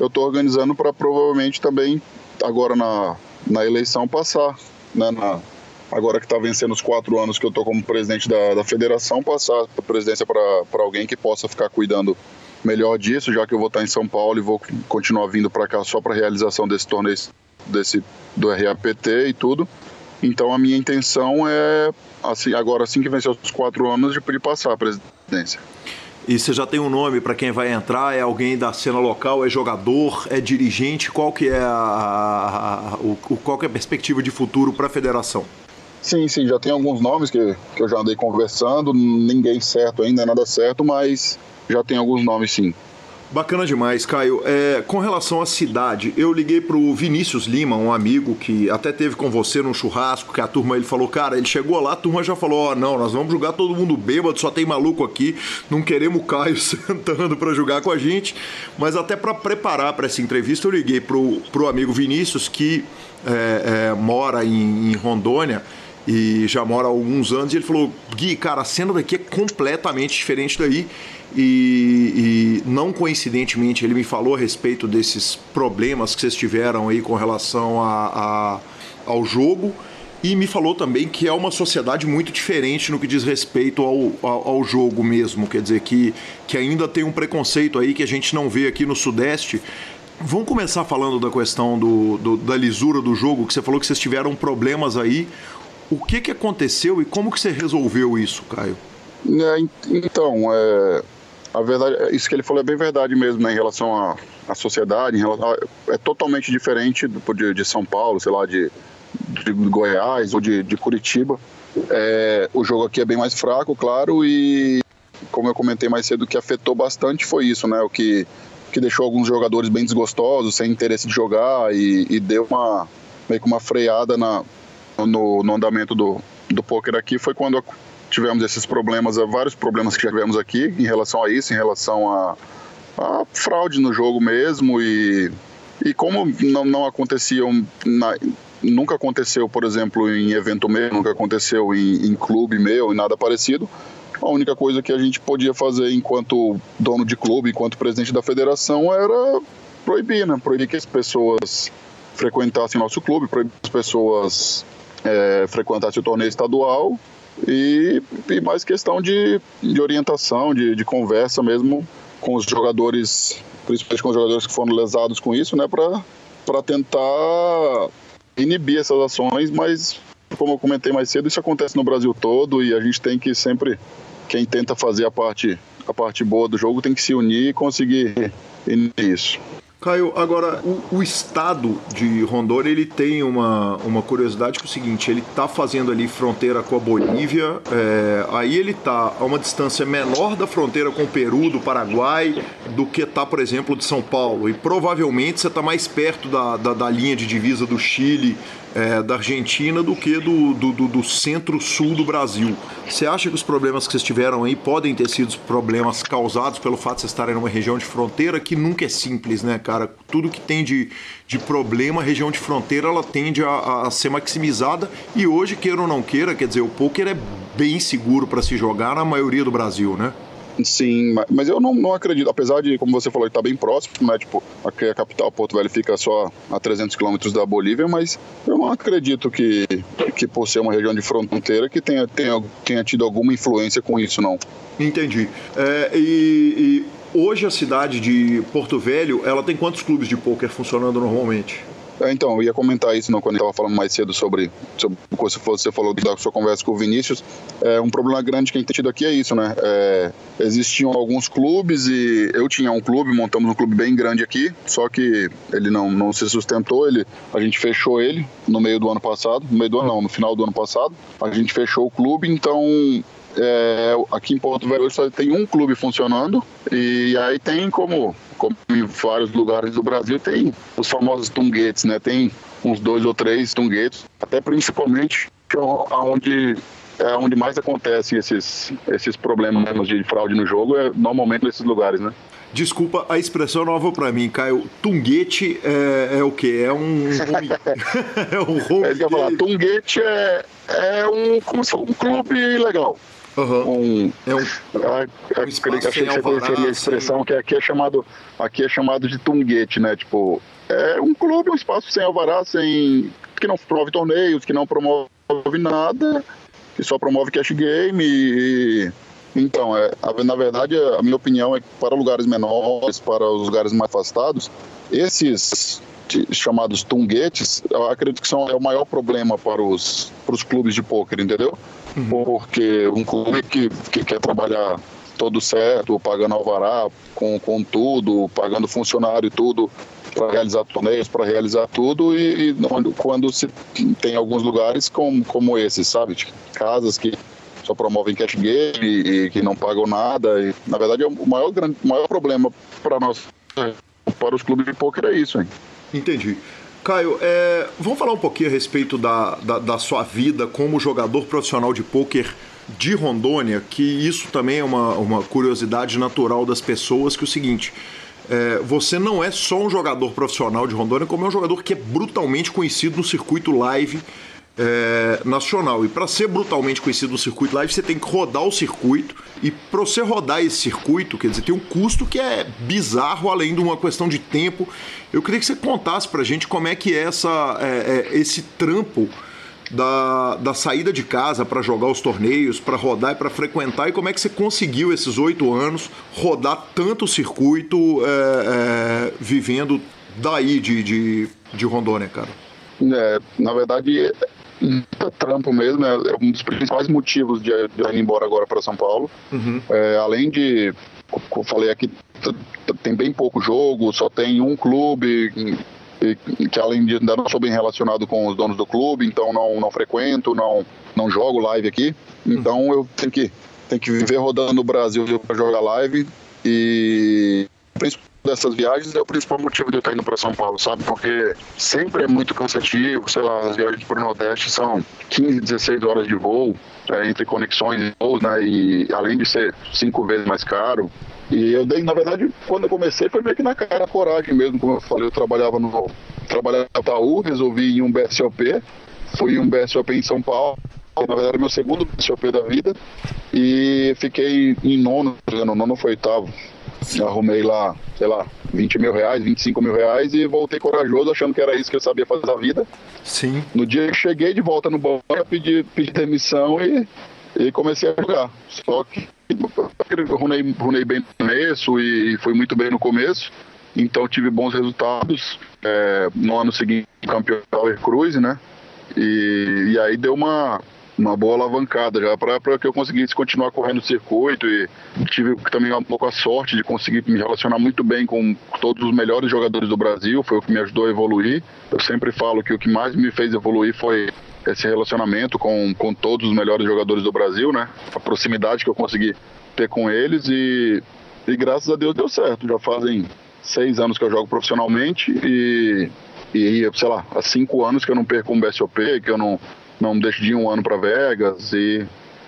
eu tô organizando para provavelmente também, agora na, na eleição, passar né, na, agora que está vencendo os quatro anos que eu estou como presidente da, da federação, passar a presidência para alguém que possa ficar cuidando melhor disso, já que eu vou estar em São Paulo e vou continuar vindo para cá só para realização desse torneio desse do RAPT e tudo. Então a minha intenção é assim agora assim que vencer os quatro anos de pedir passar a presidência. E você já tem um nome para quem vai entrar? É alguém da cena local? É jogador? É dirigente? Qual que é a, a, a o, qual que é a perspectiva de futuro para a federação? Sim, sim, já tem alguns nomes que, que eu já andei conversando, ninguém certo ainda, nada certo, mas já tem alguns nomes sim. Bacana demais, Caio. É, com relação à cidade, eu liguei pro Vinícius Lima, um amigo que até teve com você num churrasco, que a turma ele falou, cara, ele chegou lá, a turma já falou, ó, oh, não, nós vamos jogar todo mundo bêbado, só tem maluco aqui, não queremos o Caio sentando para jogar com a gente. Mas até para preparar para essa entrevista, eu liguei pro, pro amigo Vinícius, que é, é, mora em, em Rondônia e já mora há alguns anos, e ele falou: Gui, cara, a cena daqui é completamente diferente daí. E, e, não coincidentemente ele me falou a respeito desses problemas que vocês tiveram aí com relação a, a, ao jogo e me falou também que é uma sociedade muito diferente no que diz respeito ao, ao, ao, jogo mesmo, quer dizer que, que ainda tem um preconceito aí que a gente não vê aqui no Sudeste. Vamos começar falando da questão do, do da lisura do jogo, que você falou que vocês tiveram problemas aí. O que, que aconteceu e como que você resolveu isso, Caio? É, então, é, a verdade, isso que ele falou é bem verdade mesmo, né, em relação à, à sociedade, relação a, é totalmente diferente do, de, de, São Paulo, sei lá, de, de Goiás ou de, de Curitiba. É, o jogo aqui é bem mais fraco, claro, e como eu comentei mais cedo, o que afetou bastante foi isso, né, o que, que deixou alguns jogadores bem desgostosos, sem interesse de jogar e, e deu uma meio que uma freada na, no, no andamento do, do poker aqui foi quando tivemos esses problemas, vários problemas que tivemos aqui em relação a isso, em relação a, a fraude no jogo mesmo e, e como não, não na, nunca aconteceu, por exemplo, em evento meu, nunca aconteceu em, em clube meu e nada parecido, a única coisa que a gente podia fazer enquanto dono de clube, enquanto presidente da federação, era proibir, né? Proibir que as pessoas frequentassem nosso clube, proibir que as pessoas é, frequentasse o torneio estadual e, e mais questão de, de orientação, de, de conversa mesmo com os jogadores, principalmente com os jogadores que foram lesados com isso, né, para tentar inibir essas ações, mas como eu comentei mais cedo, isso acontece no Brasil todo e a gente tem que sempre, quem tenta fazer a parte, a parte boa do jogo, tem que se unir e conseguir isso. Caio, agora o, o, estado de Rondônia ele tem uma, uma curiosidade que é o seguinte, ele está fazendo ali fronteira com a Bolívia, é, aí ele está a uma distância menor da fronteira com o Peru, do Paraguai, do que está, por exemplo, de São Paulo. E provavelmente você está mais perto da, da, da linha de divisa do Chile, é, da Argentina do que do, do, do, do centro-sul do Brasil. Você acha que os problemas que vocês tiveram aí podem ter sido problemas causados pelo fato de vocês estarem numa região de fronteira que nunca é simples, né, cara? Tudo que tem de, de problema, a região de fronteira, ela tende a, a ser maximizada e hoje, queira ou não queira, quer dizer, o poker é bem seguro para se jogar na maioria do Brasil, né? Sim, mas eu não, não acredito, apesar de, como você falou, estar tá bem próximo, né? Tipo, aqui a capital, Porto Velho, fica só a 300 quilômetros da Bolívia, mas eu não acredito que, que por ser uma região de fronteira, que tenha, tenha, tenha tido alguma influência com isso, não. Entendi. É, e, e hoje a cidade de Porto Velho, ela tem quantos clubes de pôquer funcionando normalmente? É, então, eu ia comentar isso não, quando estava falando mais cedo sobre, sobre o que você falou da sua conversa com o Vinícius. É, um problema grande que a gente tem tido aqui é isso, né? É, existiam alguns clubes e eu tinha um clube, montamos um clube bem grande aqui, só que ele não, não se sustentou, ele, a gente fechou ele no meio do ano passado, no meio do ano não, no final do ano passado, a gente fechou o clube, então é, aqui em Porto Velho só tem um clube funcionando e aí tem como como em vários lugares do Brasil, tem os famosos tunguetes, né? Tem uns dois ou três tunguetes, até principalmente onde é onde mais acontecem esses, esses problemas de fraude no jogo, é normalmente nesses lugares, né? Desculpa a expressão nova para mim, Caio. Tunguete é, é o quê? É um é um home. É, falar, tunguete é, é um, como se um clube legal. Uhum. Um, é um, achei que você conheceria a expressão que aqui é chamado aqui é chamado de tunguete, né? Tipo, é um clube, um espaço sem alvará, sem que não promove torneios, que não promove nada, que só promove cash game e então, é, na verdade, a minha opinião é que para lugares menores, para os lugares mais afastados, esses chamados tunguetes, eu acredito que são é o maior problema para os, para os clubes de pôquer, entendeu? Uhum. Porque um clube que, que quer trabalhar todo certo, pagando alvará, com, com tudo, pagando funcionário e tudo, para realizar torneios, para realizar tudo, e, e, quando se tem alguns lugares como, como esse, sabe? Casas que só promovem cash game e, e que não pagam nada. E, na verdade, é o maior, grande, maior problema para nós, para os clubes de pôquer é isso, hein? Entendi. Caio, é, vamos falar um pouquinho a respeito da, da, da sua vida como jogador profissional de pôquer de Rondônia, que isso também é uma, uma curiosidade natural das pessoas, que é o seguinte, é, você não é só um jogador profissional de Rondônia, como é um jogador que é brutalmente conhecido no circuito live é, nacional. E para ser brutalmente conhecido no circuito live, você tem que rodar o circuito. E para você rodar esse circuito, quer dizer, tem um custo que é bizarro, além de uma questão de tempo. Eu queria que você contasse para gente como é que é, essa, é, é esse trampo da, da saída de casa para jogar os torneios, para rodar e para frequentar, e como é que você conseguiu esses oito anos rodar tanto o circuito é, é, vivendo daí de, de, de Rondônia, cara? É, na verdade, trampo mesmo, é, é um dos principais motivos de, de ir embora agora para São Paulo. Uhum. É, além de, como eu falei aqui, tem bem pouco jogo, só tem um clube e, que além de ainda não sou bem relacionado com os donos do clube, então não, não frequento, não, não jogo live aqui. Então uhum. eu tenho que, tenho que viver rodando no Brasil para jogar live e principalmente dessas viagens é o principal motivo de eu estar indo para São Paulo, sabe? Porque sempre é muito cansativo, sei lá, as viagens para o Nordeste são 15, 16 horas de voo, é, entre conexões e voos, né? E além de ser cinco vezes mais caro. E eu dei, na verdade, quando eu comecei foi meio que na cara, coragem mesmo, como eu falei, eu trabalhava no trabalhava no Itaú, resolvi ir em um BSOP, fui em um BSOP em São Paulo, na verdade meu segundo BSOP da vida, e fiquei em nono, no nono foi oitavo. Arrumei lá, sei lá, 20 mil reais, 25 mil reais e voltei corajoso, achando que era isso que eu sabia fazer da vida. Sim. No dia que cheguei de volta no banco, pedi, pedi demissão e, e comecei a jogar. Só que runei, runei bem no começo e fui muito bem no começo. Então tive bons resultados. É, no ano seguinte, campeão Power Cruise, né? E, e aí deu uma, uma boa alavancada já para que eu conseguisse continuar correndo o circuito e tive também um pouco a sorte de conseguir me relacionar muito bem com todos os melhores jogadores do Brasil, foi o que me ajudou a evoluir. Eu sempre falo que o que mais me fez evoluir foi esse relacionamento com, com todos os melhores jogadores do Brasil, né? A proximidade que eu consegui ter com eles e, e graças a Deus deu certo. Já fazem seis anos que eu jogo profissionalmente e, e sei lá, há cinco anos que eu não perco um BSOP, que eu não não deixo de ir um ano para Vegas e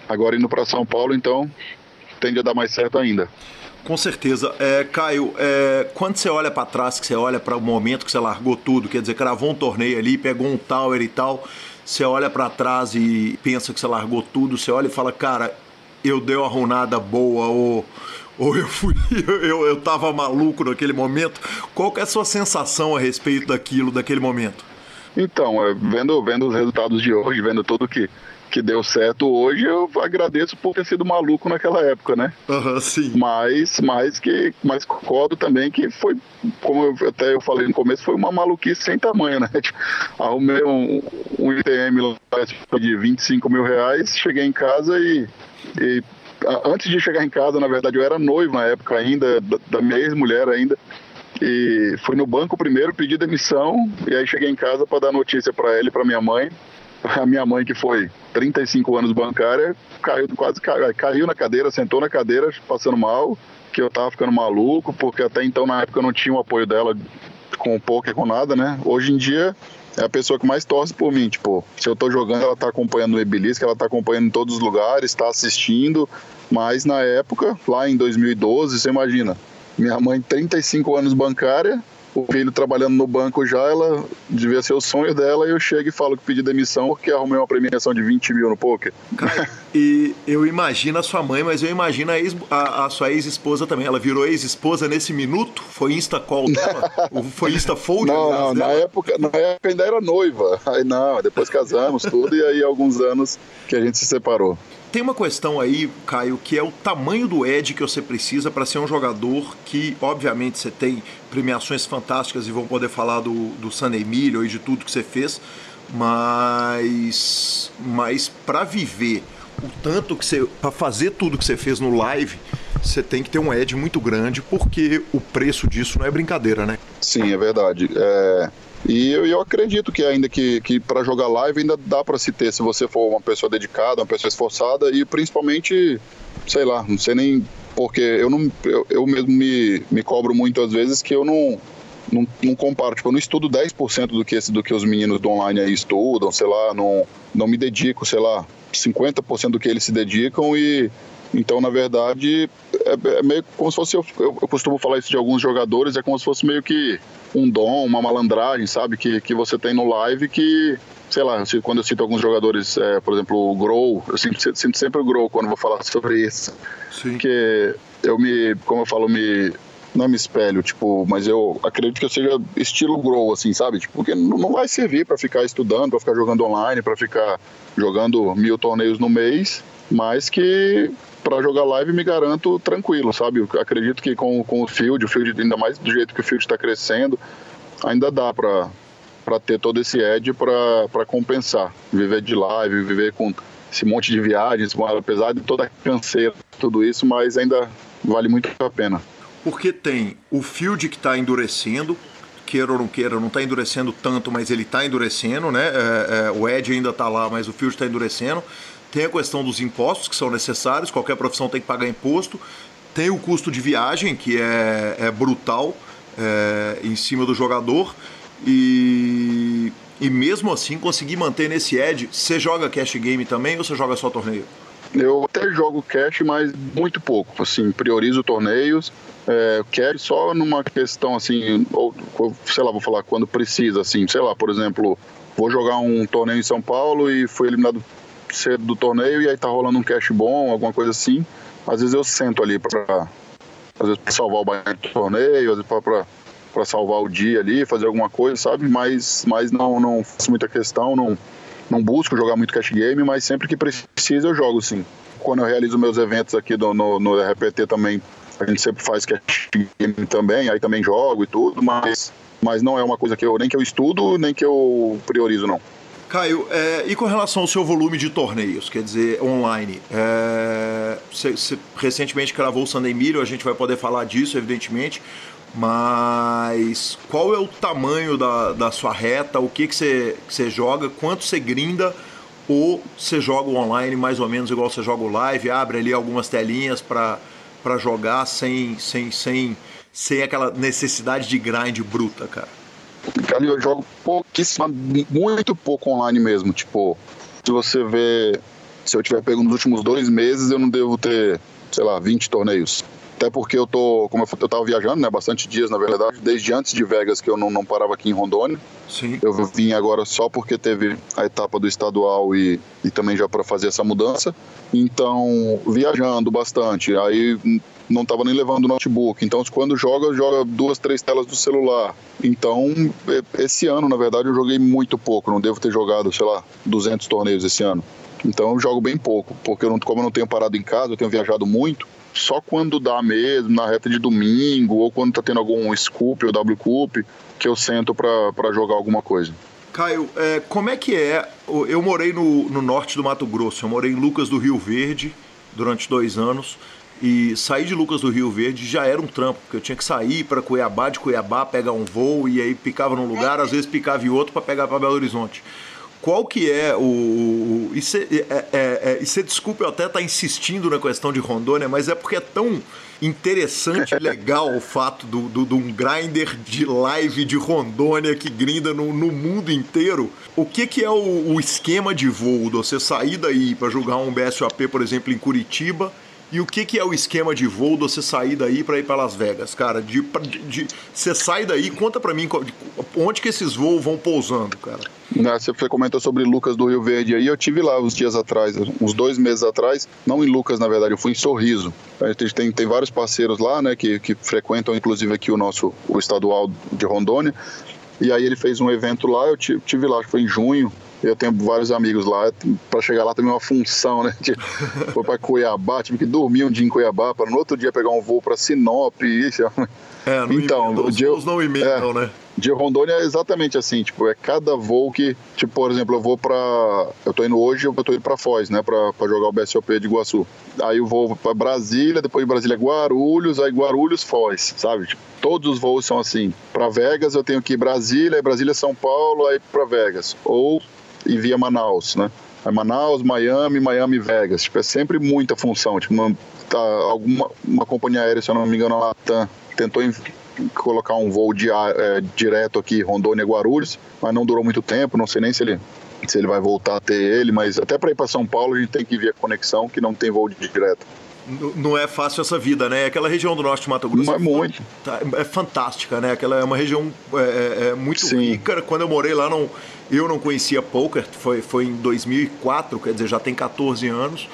agora indo para São Paulo, então tende a dar mais certo ainda. Com certeza. É, Caio, é, quando você olha para trás, que você olha para o momento que você largou tudo, quer dizer, cravou um torneio ali, pegou um tower e tal, você olha para trás e pensa que você largou tudo, você olha e fala, cara, eu dei uma runada boa ou, ou eu fui, eu, eu tava maluco naquele momento. Qual que é a sua sensação a respeito daquilo, daquele momento? Então, é, vendo, vendo os resultados de hoje, vendo tudo que, que deu certo hoje, eu agradeço por ter sido maluco naquela época, né? Uhum, sim. Mas, mas que mas concordo também que foi, como eu, até eu falei no começo, foi uma maluquice sem tamanho, né? Tipo, arrumei um, um ITM lá de 25 mil reais, cheguei em casa e, e antes de chegar em casa, na verdade, eu era noivo na época ainda, da, da minha ex-mulher ainda. E fui no banco primeiro, pedi demissão, e aí cheguei em casa para dar notícia para ele e para minha mãe. A minha mãe, que foi 35 anos bancária, caiu quase caiu, caiu na cadeira, sentou na cadeira, passando mal, que eu tava ficando maluco, porque até então na época eu não tinha o apoio dela com o poker, com nada, né? Hoje em dia é a pessoa que mais torce por mim. Tipo, se eu tô jogando, ela tá acompanhando o Ebelisca, ela tá acompanhando em todos os lugares, tá assistindo. Mas na época, lá em 2012, você imagina, minha mãe, 35 anos bancária, o filho trabalhando no banco já, ela devia ser o sonho dela, e eu chego e falo que pedi demissão porque arrumei uma premiação de 20 mil no poker. Cara, e eu imagino a sua mãe, mas eu imagino a, ex, a, a sua ex-esposa também. Ela virou ex-esposa nesse minuto? Foi Insta call dela? Foi Insta fold? Não, não na, época, na época ainda era noiva. Aí não, depois casamos tudo, e aí alguns anos que a gente se separou. Tem uma questão aí, Caio, que é o tamanho do edge que você precisa para ser um jogador que, obviamente, você tem premiações fantásticas e vão poder falar do, do San Emilio e de tudo que você fez, mas, mas para viver o tanto que você. para fazer tudo que você fez no live, você tem que ter um edge muito grande, porque o preço disso não é brincadeira, né? Sim, é verdade. É e eu, eu acredito que ainda que, que para jogar live ainda dá para se ter se você for uma pessoa dedicada, uma pessoa esforçada e principalmente, sei lá, não sei nem porque eu não eu, eu mesmo me, me cobro muito às vezes que eu não não, não comparo, tipo, eu não estudo 10% do que, esse, do que os meninos do online aí estudam, sei lá, não, não me dedico, sei lá, 50% do que eles se dedicam e então, na verdade, é, é meio como se fosse, eu, eu, eu costumo falar isso de alguns jogadores, é como se fosse meio que um dom, uma malandragem, sabe? Que, que você tem no live que, sei lá, quando eu cito alguns jogadores, é, por exemplo, o Grow, eu sinto, sinto, sempre o Grow quando vou falar sobre isso. Sim. Que eu me, como eu falo, me não me espelho, tipo, mas eu acredito que eu seja estilo grow, assim, sabe? Tipo, porque não vai servir para ficar estudando, para ficar jogando online, para ficar jogando mil torneios no mês, mas que para jogar live me garanto tranquilo, sabe? Eu acredito que com, com o field, o field ainda mais do jeito que o field está crescendo, ainda dá para para ter todo esse edge para compensar, viver de live, viver com esse monte de viagens, apesar de toda a canseira, tudo isso, mas ainda vale muito a pena. Porque tem o field que está endurecendo, queira ou não queira, não está endurecendo tanto, mas ele está endurecendo, né? É, é, o edge ainda está lá, mas o field está endurecendo. Tem a questão dos impostos que são necessários, qualquer profissão tem que pagar imposto. Tem o custo de viagem, que é, é brutal é, em cima do jogador. E, e mesmo assim conseguir manter nesse edge. Você joga cash game também ou você joga só torneio? Eu até jogo cash, mas muito pouco. Assim, priorizo torneios. É, cash só numa questão assim, ou, sei lá, vou falar quando precisa, assim, sei lá, por exemplo, vou jogar um torneio em São Paulo e fui eliminado cedo do torneio e aí tá rolando um cash bom, alguma coisa assim. Às vezes eu sento ali para às vezes pra salvar o banho do torneio, às vezes para para salvar o dia ali, fazer alguma coisa, sabe? Mas, mas não, não faço muita questão, não, não busco jogar muito cash game, mas sempre que precisa eu jogo sim. Quando eu realizo meus eventos aqui no, no, no RPT também, a gente sempre faz cash game também, aí também jogo e tudo, mas, mas não é uma coisa que eu nem que eu estudo, nem que eu priorizo, não. Caio, é, e com relação ao seu volume de torneios, quer dizer, online, você é, recentemente gravou o Sunday Mirror, a gente vai poder falar disso, evidentemente, mas qual é o tamanho da, da sua reta, o que você que joga, quanto você grinda, ou você joga online mais ou menos igual você joga o live, abre ali algumas telinhas para jogar sem, sem, sem, sem aquela necessidade de grind bruta, cara? Cara, eu jogo pouquíssimo, muito pouco online mesmo. Tipo, se você vê, se eu tiver pego nos últimos dois meses, eu não devo ter, sei lá, 20 torneios. Até porque eu tô, como eu, eu tava viajando, né, bastante dias na verdade, desde antes de Vegas que eu não, não parava aqui em Rondônia. Sim. Eu vim agora só porque teve a etapa do estadual e, e também já para fazer essa mudança. Então, viajando bastante. Aí não estava nem levando notebook. Então, quando joga, joga duas, três telas do celular. Então, esse ano, na verdade, eu joguei muito pouco. Não devo ter jogado, sei lá, 200 torneios esse ano. Então, eu jogo bem pouco, porque eu não, como eu não tenho parado em casa, eu tenho viajado muito. Só quando dá mesmo, na reta de domingo, ou quando tá tendo algum scoop ou W Cup, que eu sento para jogar alguma coisa. Caio, é, como é que é? Eu morei no, no norte do Mato Grosso, eu morei em Lucas do Rio Verde durante dois anos. E sair de Lucas do Rio Verde já era um trampo, porque eu tinha que sair para Cuiabá, de Cuiabá pegar um voo e aí picava num lugar, às vezes picava em outro para pegar para Belo Horizonte. qual que é o. E você é, é, é, desculpa eu até estar tá insistindo na questão de Rondônia, mas é porque é tão interessante e legal o fato do, do, do, um grinder de live de Rondônia que grinda no, no mundo inteiro. O que, que é o, o esquema de voo? Você sair daí para jogar um BSOP, por exemplo, em Curitiba e o que, que é o esquema de voo de você sair daí para ir para Las Vegas, cara? De, de, de, você sai daí, conta para mim onde que esses voos vão pousando, cara. Né, você comentou sobre Lucas do Rio Verde aí, eu tive lá uns dias atrás, uns dois meses atrás, não em Lucas, na verdade, eu fui em Sorriso. A gente tem, tem vários parceiros lá, né, que, que frequentam inclusive aqui o nosso o estadual de Rondônia. E aí ele fez um evento lá, eu tive lá, acho que foi em junho, eu tenho vários amigos lá, para chegar lá também uma função, né? Foi para Cuiabá, tive que dormir um dia em Cuiabá, para no outro dia pegar um voo para Sinop. Isso. É, então, emendam, os voos não emendam, é, né? De Rondônia é exatamente assim, tipo, é cada voo que, tipo, por exemplo, eu vou para, eu tô indo hoje, eu tô indo para Foz, né, para jogar o BSOP de Iguaçu. Aí eu vou para Brasília, depois de Brasília Guarulhos, aí Guarulhos Foz, sabe? Tipo, todos os voos são assim. Para Vegas eu tenho que ir Brasília, aí Brasília São Paulo, aí para Vegas. Ou e via Manaus, né? É Manaus, Miami, Miami, Vegas. Tipo, é sempre muita função. Tipo, uma, tá, alguma uma companhia aérea, se eu não me engano, a Latam, tentou colocar um voo de, é, direto aqui, Rondônia, Guarulhos, mas não durou muito tempo. Não sei nem se ele se ele vai voltar a ter ele, mas até para ir para São Paulo a gente tem que ir via conexão, que não tem voo direto não é fácil essa vida, né? Aquela região do norte de Mato Grosso. É muito. Tá, é fantástica, né? Aquela é uma região é, é, é muito Sim. rica. Quando eu morei lá, não, eu não conhecia poker, foi, foi em 2004, quer dizer, já tem 14 anos.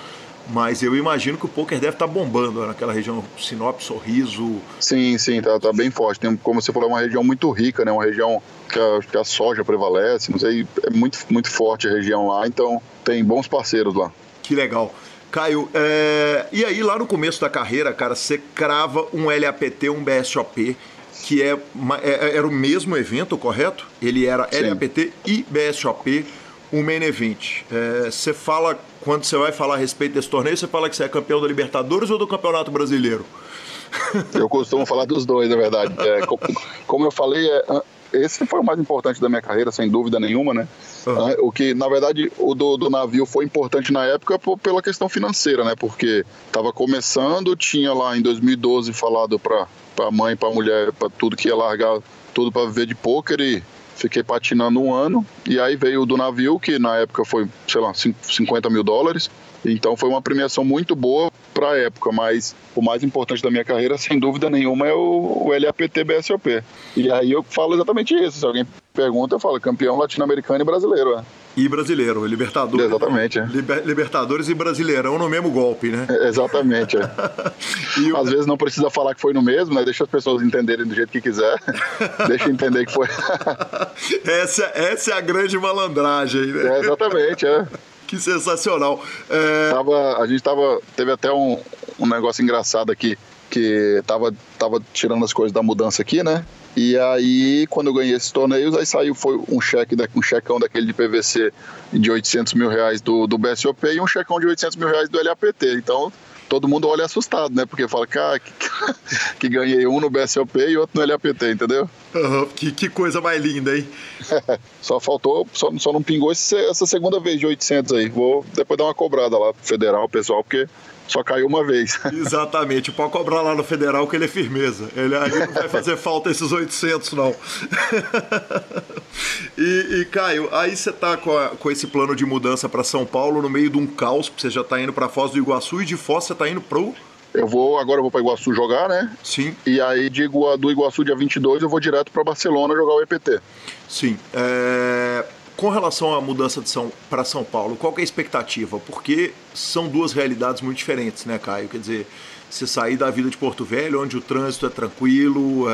Mas eu imagino que o poker deve estar tá bombando naquela região Sinop, Sorriso. Sim, sim, tá, tá bem forte. Tem, como você falou, é uma região muito rica, né? Uma região que a, que a soja prevalece, não sei, é muito, muito forte a região lá, então tem bons parceiros lá. Que legal. Caio, é... e aí lá no começo da carreira, cara, você crava um LAPT, um BSOP, que é, é, é, era o mesmo evento, correto? Ele era Sim. LAPT e BSOP, o main event. É, você fala, quando você vai falar a respeito desse torneio, você fala que você é campeão da Libertadores ou do Campeonato Brasileiro? Eu costumo falar dos dois, na verdade. É, como eu falei, é, esse foi o mais importante da minha carreira, sem dúvida nenhuma, né? Uhum. O que, na verdade, o do, do, navio foi importante na época pela questão financeira, né? Porque estava começando, tinha lá em 2012 falado para a mãe, para a mulher, para tudo que ia largar tudo para viver de pôquer e fiquei patinando um ano. E aí veio o do navio, que na época foi, sei lá, 50 mil dólares. Então foi uma premiação muito boa para a época, mas o mais importante da minha carreira, sem dúvida nenhuma, é o, o LAPT BSOP. E aí eu falo exatamente isso. Se alguém pergunta, eu falo campeão latino-americano e brasileiro. É. E brasileiro, Libertadores. Exatamente. É. Liber, libertadores e Brasileirão no mesmo golpe, né? É, exatamente. É. o... Às vezes não precisa falar que foi no mesmo, né? Deixa as pessoas entenderem do jeito que quiser. Deixa entender que foi. essa, essa é a grande malandragem, né? É, exatamente, é. Que sensacional. É... Tava, a gente tava. Teve até um, um negócio engraçado aqui, que tava, tava tirando as coisas da mudança aqui, né? E aí, quando eu ganhei esses torneios, aí saiu foi um cheque, um checão daquele de PVC de 800 mil reais do, do BSOP e um checão de 800 mil reais do LAPT. Então, todo mundo olha assustado, né? Porque fala, cara, que, que ganhei um no BSOP e outro no LAPT, entendeu? Uhum, que, que coisa mais linda, hein? só faltou, só, só não pingou esse, essa segunda vez de 800 aí. Vou depois dar uma cobrada lá pro federal, pessoal, porque só caiu uma vez. Exatamente, pode cobrar lá no federal que ele é firmeza. Ele aí não vai fazer falta esses 800, não. e, e, Caio, aí você tá com, a, com esse plano de mudança para São Paulo no meio de um caos, porque você já tá indo para Foz do Iguaçu e de Foz você tá indo pro eu vou, agora eu vou para Iguaçu jogar, né? Sim. E aí de, do Iguaçu dia 22 eu vou direto para Barcelona jogar o EPT. Sim. É com relação à mudança de São para São Paulo, qual é a expectativa? Porque são duas realidades muito diferentes, né, Caio? Quer dizer, você sair da vida de Porto Velho, onde o trânsito é tranquilo, é,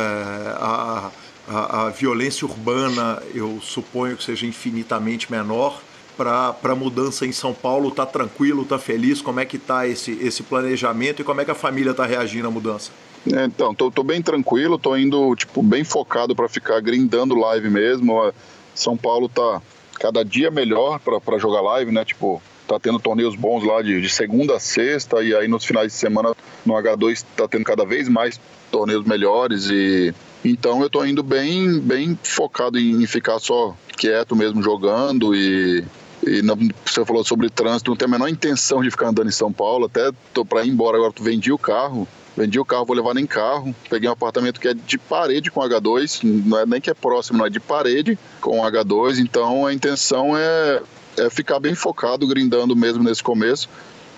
a, a, a, violência urbana eu suponho que seja infinitamente menor, para a mudança em São Paulo, tá tranquilo, tá feliz? Como é que tá esse, esse planejamento e como é que a família tá reagindo à mudança? É, então, tô, tô bem tranquilo, tô indo tipo bem focado para ficar grindando live mesmo. São Paulo tá cada dia melhor para jogar live, né? Tipo, tá tendo torneios bons lá de, de, segunda a sexta, e aí nos finais de semana no H2 tá tendo cada vez mais torneios melhores e então eu tô indo bem bem focado em ficar só quieto mesmo jogando e e não, você falou sobre trânsito, não tenho a menor intenção de ficar andando em São Paulo, até tô para ir embora agora, vendi o carro, vendi o carro, vou levar nem carro, peguei um apartamento que é de parede com H2, não é nem que é próximo, não é de parede com H2, então a intenção é, é ficar bem focado, grindando mesmo nesse começo.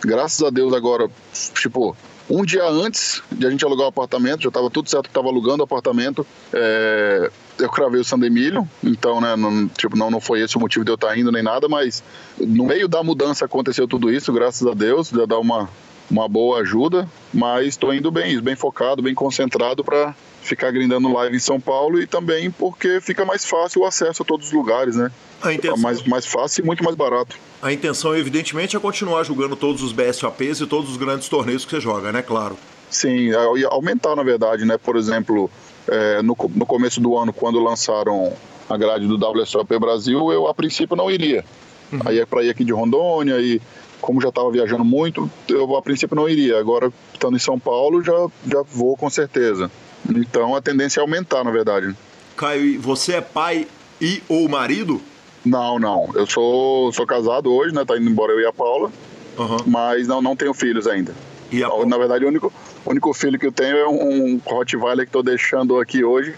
Graças a Deus agora, tipo, um dia antes de a gente alugar o apartamento, já estava tudo certo que estava alugando o apartamento, é, eu cravei o San Emílio, então, né, não, tipo, não, não foi esse o motivo de eu estar tá indo nem nada, mas no meio da mudança aconteceu tudo isso, graças a Deus, já dá uma, uma boa ajuda, mas estou indo bem, bem focado, bem concentrado para ficar grindando live em São Paulo e também porque fica mais fácil o acesso a todos os lugares, né? A intenção... mais, mais fácil e muito mais barato. A intenção, evidentemente, é continuar jogando todos os BSOPs e todos os grandes torneios que você joga, né? Claro. Sim, é, aumentar, na verdade, né? Por exemplo, é, no, no começo do ano, quando lançaram a grade do WSOP Brasil, eu a princípio não iria. Uhum. Aí é para ir aqui de Rondônia e como já estava viajando muito, eu a princípio não iria. Agora, estando em São Paulo, já, já vou com certeza. Então a tendência é aumentar, na verdade. Caio, você é pai e ou marido? Não, não. Eu sou, sou casado hoje, né? Tá indo embora eu e a Paula. Uhum. Mas não, não tenho filhos ainda. E a... Na verdade, o único, o único filho que eu tenho é um Rottweiler que estou deixando aqui hoje,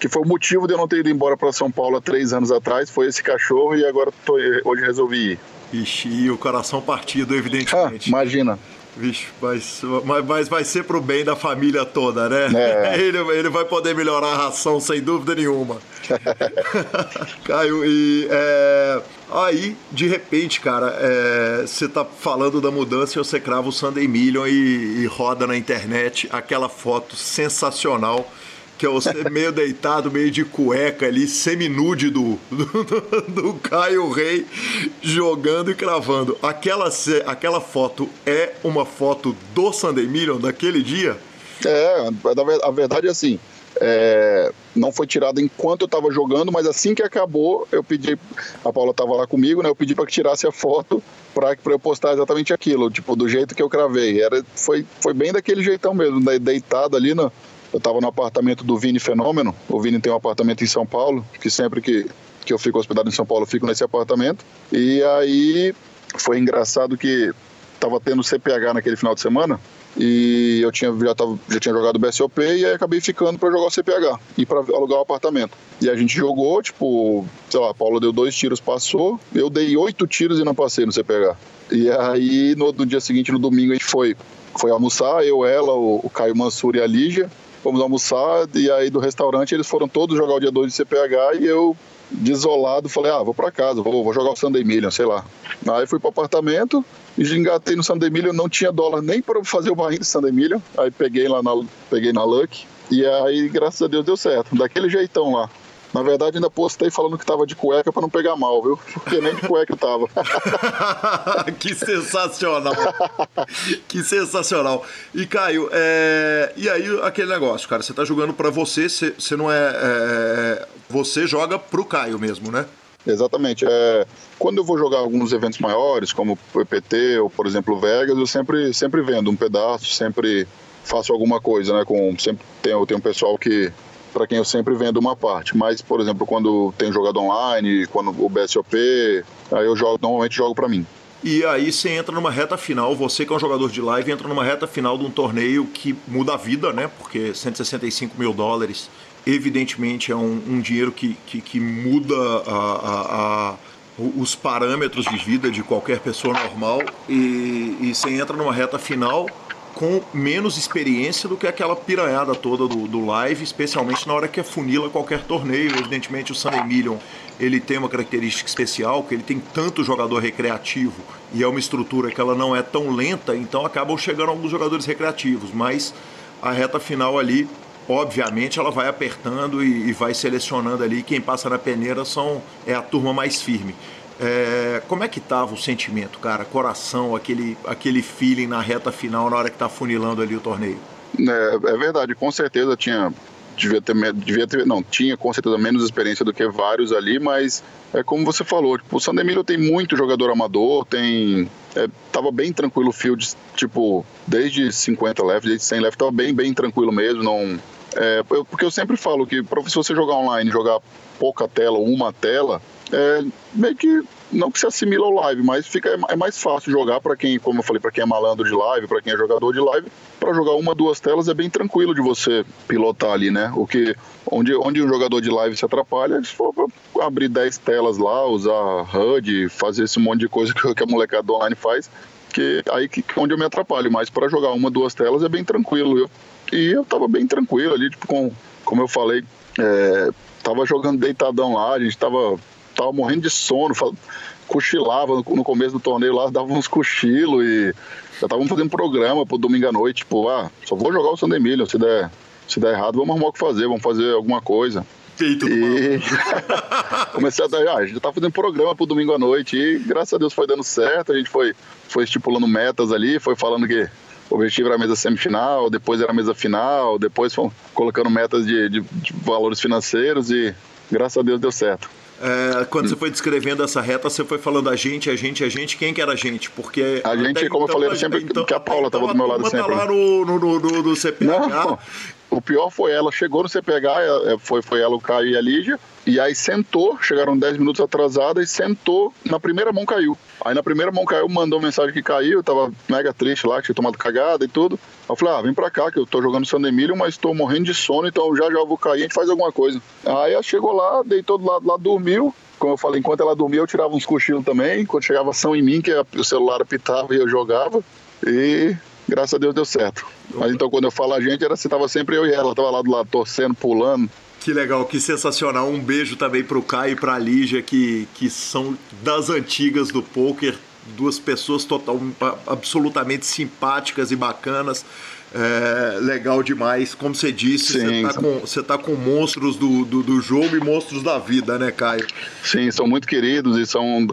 que foi o motivo de eu não ter ido embora para São Paulo há três anos atrás. Foi esse cachorro e agora tô, hoje resolvi ir. Ixi, e o coração partido, evidentemente. Ah, imagina. Vixe, mas, mas vai ser pro bem da família toda, né? É. Ele, ele vai poder melhorar a ração sem dúvida nenhuma. Caio, e é, aí, de repente, cara, é, você tá falando da mudança e você crava o Sunday Million e, e roda na internet aquela foto sensacional que é você meio deitado, meio de cueca ali, semi-nude do, do, do, Caio Rei, jogando e cravando. Aquela, aquela foto é uma foto do Sunday Million daquele dia? É, a verdade é assim, é, não foi tirada enquanto eu estava jogando, mas assim que acabou, eu pedi, a Paula estava lá comigo, né? Eu pedi para que tirasse a foto para eu postar exatamente aquilo, tipo, do jeito que eu cravei. Era, foi, foi bem daquele jeitão mesmo, deitado ali no, eu estava no apartamento do Vini Fenômeno. O Vini tem um apartamento em São Paulo, que sempre que, que eu fico hospedado em São Paulo, eu fico nesse apartamento. E aí foi engraçado que estava tendo CPH naquele final de semana e eu tinha, já, tava, já tinha jogado o BSOP e aí acabei ficando para jogar o CPH e para alugar o apartamento. E a gente jogou, tipo, sei lá, a Paula deu dois tiros, passou, eu dei oito tiros e não passei no CPH. E aí no, no dia seguinte, no domingo, a gente foi, foi almoçar, eu, ela, o, o Caio Mansur e a Lígia fomos almoçar e aí do restaurante eles foram todos jogar o dia 2 de CPH e eu desolado falei, ah, vou para casa, vou, vou jogar o Sunday Million, sei lá. Aí fui pro apartamento e engatei no Sunday Million, não tinha dólar nem para fazer o barrinho do Sunday Million. Aí peguei lá na, peguei na Luck e aí graças a Deus deu certo, daquele jeitão lá. Na verdade, ainda postei falando que tava de cueca para não pegar mal, viu? Porque nem de cueca tava. que sensacional! que sensacional! E Caio, é... e aí aquele negócio, cara, você tá jogando para você, você, não é, é, Você joga pro Caio mesmo, né? Exatamente. É, quando eu vou jogar alguns eventos maiores, como o EPT ou, por exemplo, o Vegas, eu sempre, sempre vendo um pedaço, sempre faço alguma coisa, né? Com, sempre tem, tem um pessoal que para quem eu sempre vendo uma parte. Mas, por exemplo, quando tem jogado online, quando o BSOP, aí eu jogo, normalmente jogo para mim. E aí você entra numa reta final, você que é um jogador de live, entra numa reta final de um torneio que muda a vida, né? Porque 165 mil dólares, evidentemente, é um, um dinheiro que, que, que muda a, a, a, os parâmetros de vida de qualquer pessoa normal. E, e você entra numa reta final com menos experiência do que aquela piranhada toda do, do live, especialmente na hora que afunila qualquer torneio. Evidentemente, o San Emilion ele tem uma característica especial, que ele tem tanto jogador recreativo e é uma estrutura que ela não é tão lenta, então acabam chegando alguns jogadores recreativos, mas a reta final ali, obviamente, ela vai apertando e, e vai selecionando ali. Quem passa na peneira são, é a turma mais firme. É, como é que tava o sentimento, cara? Coração, aquele, aquele feeling na reta final, na hora que tá funilando ali o torneio? É, é verdade, com certeza tinha. Devia ter, devia ter, não, tinha com certeza menos experiência do que vários ali, mas é como você falou, tipo, o San Emilio tem muito jogador amador, tem. É, tava bem tranquilo o field, tipo, desde 50 left, desde 100 left, tava bem, bem tranquilo mesmo, não. É, porque eu sempre falo que se você jogar online, jogar pouca tela ou uma tela, é, meio que não que se assimila ao live, mas fica é mais fácil jogar para quem, como eu falei, para quem é malandro de live, para quem é jogador de live, para jogar uma, duas telas é bem tranquilo de você pilotar ali, né? O que onde onde um jogador de live se atrapalha, se for abrir 10 telas lá, usar HUD, fazer esse monte de coisa que, que a molecada online faz, que aí que onde eu me atrapalho, mas para jogar uma, duas telas é bem tranquilo, viu? E eu tava bem tranquilo ali, tipo com como eu falei, é, tava jogando deitadão lá, a gente tava tava morrendo de sono, cochilava no, começo do torneio lá, dava uns cochilos e já estavam fazendo programa pro domingo à noite, tipo, ah, só vou jogar o Sunday Million, se der, se der errado, vamos arrumar o que fazer, vamos fazer alguma coisa. Eita, e comecei a dar, ah, a gente tá fazendo programa pro domingo à noite e graças a Deus foi dando certo, a gente foi, foi estipulando metas ali, foi falando que o objetivo era a mesa semifinal, depois era a mesa final, depois foi colocando metas de, de, de valores financeiros e graças a Deus deu certo. É, quando você foi descrevendo essa reta, você foi falando a gente, a gente, a gente. Quem que era a gente? Porque. A gente, como então, eu falei, sempre então, que a Paula estava então, do meu lado sempre. Tá lá no, no, no, no CPH. Não, o pior foi ela, chegou no CPH, é, é, foi, foi ela, o Caio e a Lígia, e aí sentou, chegaram 10 minutos atrasada e sentou, na primeira mão caiu. Aí na primeira mão caiu, mandou mensagem que caiu, tava mega triste lá, que tinha tomado cagada e tudo. Aí eu falei, ah, vem pra cá, que eu tô jogando San Emílio, mas tô morrendo de sono, então já já vou cair, a gente faz alguma coisa. Aí ela chegou lá, deitou do lado lá, dormiu, como eu falei, enquanto ela dormia, eu tirava uns cochilos também. Quando chegava ação em mim, que o celular apitava e eu jogava. E graças a Deus deu certo. Mas então quando eu falo a gente, era se tava sempre eu e ela, tava lá do lado torcendo, pulando. Que legal, que sensacional. Um beijo também pro Caio e pra Lígia, que, que são das antigas do poker, duas pessoas total, absolutamente simpáticas e bacanas. É, legal demais. Como você disse, você tá, com, você tá com monstros do, do, do, jogo e monstros da vida, né, Caio? Sim, são muito queridos e são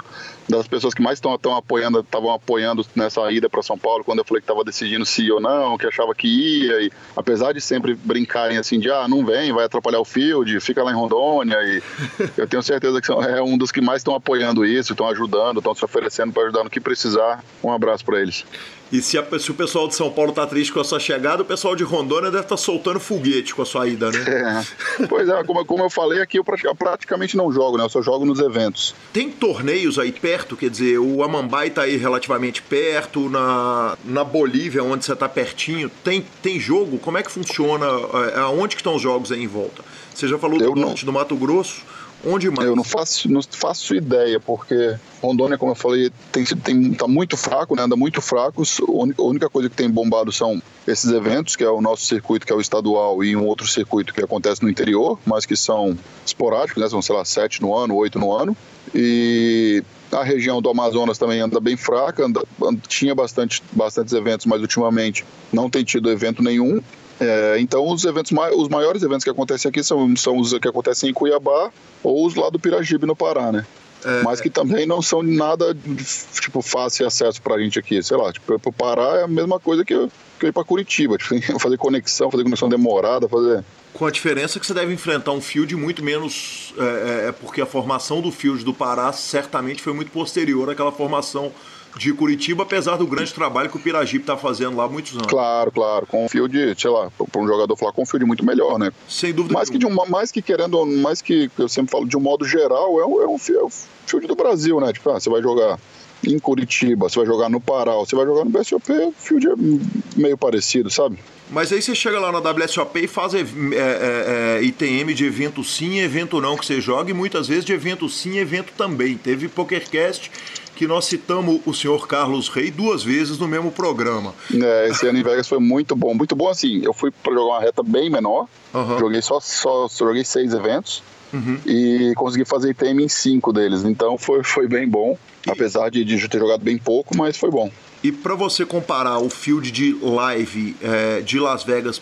das pessoas que mais estão apoiando, estavam apoiando nessa ida para São Paulo, quando eu falei que estava decidindo se ir ou não, que achava que ia, e apesar de sempre brincarem assim de ah, não vem, vai atrapalhar o field, fica lá em Rondônia, e eu tenho certeza que é um dos que mais estão apoiando isso, estão ajudando, estão se oferecendo para ajudar no que precisar. Um abraço para eles. E se, a, se, o pessoal de São Paulo tá triste com a sua chegada, o pessoal de Rondônia deve estar tá soltando foguete com a sua ida, né? É. Pois é, como, como eu falei aqui, eu praticamente não jogo, né? Eu só jogo nos eventos. Tem torneios aí perto? Quer dizer, o Amambai tá aí relativamente perto, na, na Bolívia, onde você tá pertinho, tem, tem jogo? Como é que funciona? É, aonde que estão os jogos aí em volta? Você já falou do eu norte não... do Mato Grosso. Onde mais? Eu não faço, não faço ideia, porque Rondônia, como eu falei, tem, tem, tá muito fraco, né? anda muito fraco. A única coisa que tem bombado são esses eventos, que é o nosso circuito, que é o estadual, e um outro circuito que acontece no interior, mas que são esporádicos, né? São, sei lá, sete no ano, oito no ano. E a região do Amazonas também anda bem fraca, anda, tinha bastante, bastantes eventos, mas ultimamente não tem tido evento nenhum. É, então, os eventos, os maiores eventos que acontecem aqui são, são os que acontecem em Cuiabá ou os lá do Pirajibe, no Pará, né? É, Mas que também não são nada, tipo, fácil acesso pra gente aqui. Sei lá, tipo, pro Pará é a mesma coisa que eu, que eu ir pra Curitiba. Tipo, fazer conexão, fazer conexão demorada, fazer... Com a diferença que você deve enfrentar um field muito menos... É, é, é porque a formação do field do Pará certamente foi muito posterior àquela formação de Curitiba, apesar do grande trabalho que o Piragipe está fazendo lá há muitos anos. Claro, claro. Com um field, sei lá, para um jogador falar com um field muito melhor, né? Sem dúvida. Mais que, de um, mais que querendo, mais que eu sempre falo de um modo geral, é um, é um field do Brasil, né? Tipo, ah, você vai jogar em Curitiba, você vai jogar no Pará, você vai jogar no BSOP, o field é meio parecido, sabe? Mas aí você chega lá na WSOP e faz é, é, é, ITM de evento sim, evento não que você joga, e muitas vezes de evento sim, evento também. Teve PokerCast que nós citamos o senhor Carlos Rei duas vezes no mesmo programa. É, esse ano em Vegas foi muito bom. Muito bom assim, eu fui para jogar uma reta bem menor, uhum. joguei só, só, joguei seis eventos uhum. e consegui fazer ITM em cinco deles. Então foi, foi bem bom, e... apesar de, de ter jogado bem pouco, mas foi bom. E para você comparar o field de live é, de Las Vegas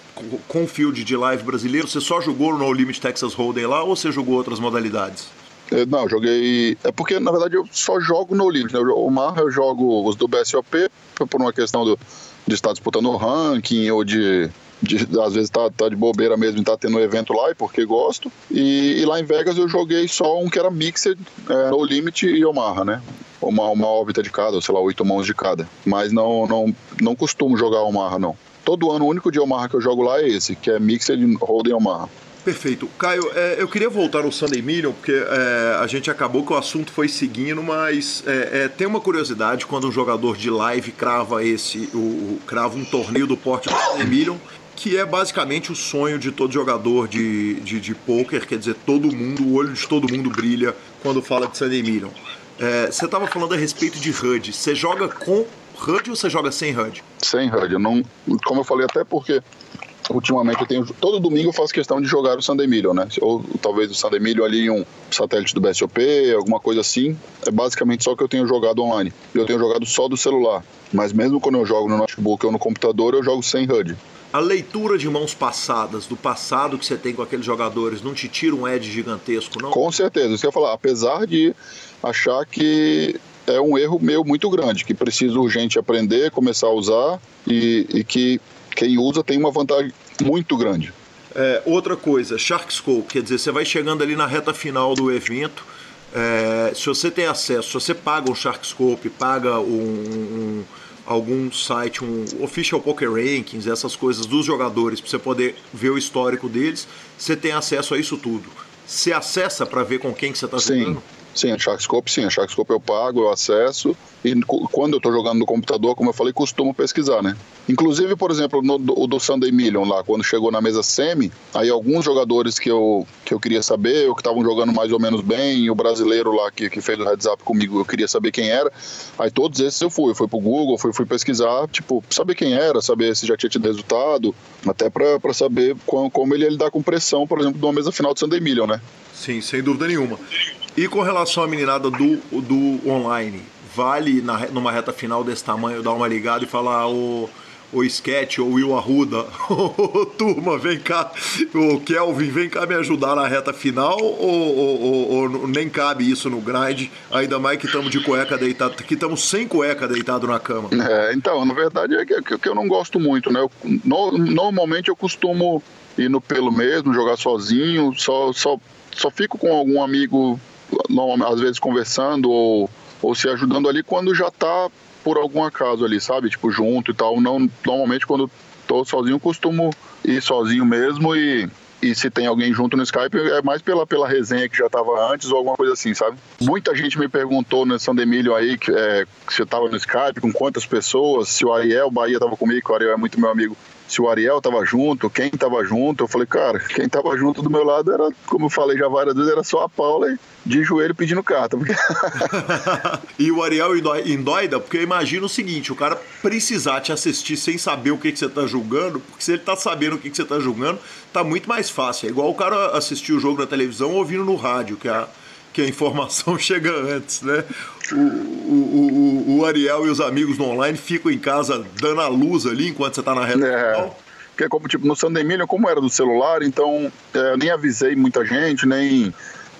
com o field de live brasileiro, você só jogou no No Limit Texas Hold'em lá ou você jogou outras modalidades? É, não, joguei. É porque, na verdade, eu só jogo no Limit. Né? O Mar eu jogo os do BSOP por uma questão do, de estar disputando o ranking ou de, de, às vezes tá, tá de bobeira mesmo e tá tendo um evento lá e porque gosto. E, e, lá em Vegas eu joguei só um que era Mixed, é, No Limit e Omaha, né? Uma, uma órbita de cada, sei lá, oito mãos de cada. Mas não, não, não costumo jogar Omaha, não. Todo ano o único de Omaha que eu jogo lá é esse, que é Mixed Hold'em Omaha. Perfeito. Caio, é, eu queria voltar no Sunday Million, porque é, a gente acabou que o assunto foi seguindo, mas é, é tem uma curiosidade quando um jogador de live crava esse, o, o, crava um torneio do porte do Sunday Million, que é basicamente o sonho de todo jogador de, de, de poker, quer dizer, todo mundo, o olho de todo mundo brilha quando fala de Sunday Million. É, você estava falando a respeito de HUD. Você joga com HUD ou você joga sem HUD? Sem HUD. Eu não, como eu falei, até porque ultimamente eu tenho todo domingo eu faço questão de jogar o Sunday Million, né? Ou talvez o Sunday Million ali em um satélite do BSOP, alguma coisa assim. É basicamente só o que eu tenho jogado online. Eu tenho jogado só do celular, mas mesmo quando eu jogo no notebook ou no computador, eu jogo sem HUD. A leitura de mãos passadas, do passado que você tem com aqueles jogadores, não te tira um edge gigantesco, não? Com certeza. Isso que eu ia falar, apesar de achar que é um erro meu muito grande, que preciso urgente aprender, começar a usar e, e que quem usa tem uma vantagem muito grande. É, outra coisa, Sharkscope, quer dizer, você vai chegando ali na reta final do evento, é, se você tem acesso, se você paga um Sharkscope, paga um, um, algum site, um Official Poker Rankings, essas coisas dos jogadores, para você poder ver o histórico deles, você tem acesso a isso tudo. Você acessa para ver com quem que você está jogando? Sim, a Sharkscope sim, a Sharkscope eu pago, eu acesso e quando eu estou jogando no computador, como eu falei, costumo pesquisar, né? Inclusive, por exemplo, no, o do Sunday Million lá, quando chegou na mesa semi, aí alguns jogadores que eu, que eu queria saber, ou que estavam jogando mais ou menos bem, o brasileiro lá que, que fez o heads up comigo, eu queria saber quem era, aí todos esses eu fui, eu fui pro Google, fui, fui pesquisar, tipo, saber quem era, saber se já tinha tido resultado, até para saber como, como ele ia lidar com pressão, por exemplo, de uma mesa final do Sunday Million, né? Sim, sem dúvida nenhuma. E com relação à meninada do, do online, vale na, numa reta final desse tamanho dar uma ligada e falar o, o Sketch ou Will Arruda, ô turma, vem cá, o Kelvin, vem cá me ajudar na reta final ou, ou, ou, ou nem cabe isso no grind, ainda mais que estamos de cueca deitado, que estamos sem cueca deitado na cama? É, então, na verdade é que, que eu não gosto muito, né? Eu, no, normalmente eu costumo ir no pelo mesmo, jogar sozinho, só, só, só fico com algum amigo às vezes conversando ou, ou se ajudando ali quando já tá por algum acaso ali, sabe? Tipo, junto e tal. Não, normalmente quando tô sozinho, costumo ir sozinho mesmo e, e se tem alguém junto no Skype é mais pela, pela resenha que já tava antes ou alguma coisa assim, sabe? Muita gente me perguntou no São aí que, é, que você tava no Skype, com quantas pessoas, se o Ariel Bahia tava comigo, o Ariel é muito meu amigo, se o Ariel tava junto, quem tava junto. Eu falei, cara, quem tava junto do meu lado era, como eu falei já várias vezes, era só a Paula de joelho pedindo carta. E o Ariel endoida, porque eu imagino o seguinte: o cara precisar te assistir sem saber o que, que você tá julgando, porque se ele tá sabendo o que, que você tá julgando, tá muito mais fácil. É igual o cara assistir o jogo na televisão ouvindo no rádio, que a que a informação chega antes, né? O, o, o, o, Ariel e os amigos no online ficam em casa dando a luz ali enquanto você está na reta é. final. Porque como tipo no Sandemilho, como era do celular, então é, nem avisei muita gente, nem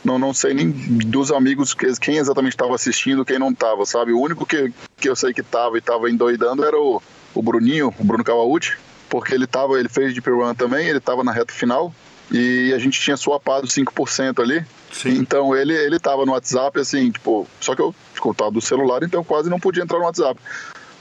não, não sei nem dos amigos quem exatamente estava assistindo, quem não estava, sabe? O único que, que eu sei que estava e estava endoidando era o, o Bruninho, o Bruno Kawauchi, porque ele tava, ele fez de Run também, ele estava na reta final e a gente tinha swapado 5% ali. Sim. Então ele, ele tava no WhatsApp, assim, tipo, só que eu escutava do celular, então eu quase não podia entrar no WhatsApp.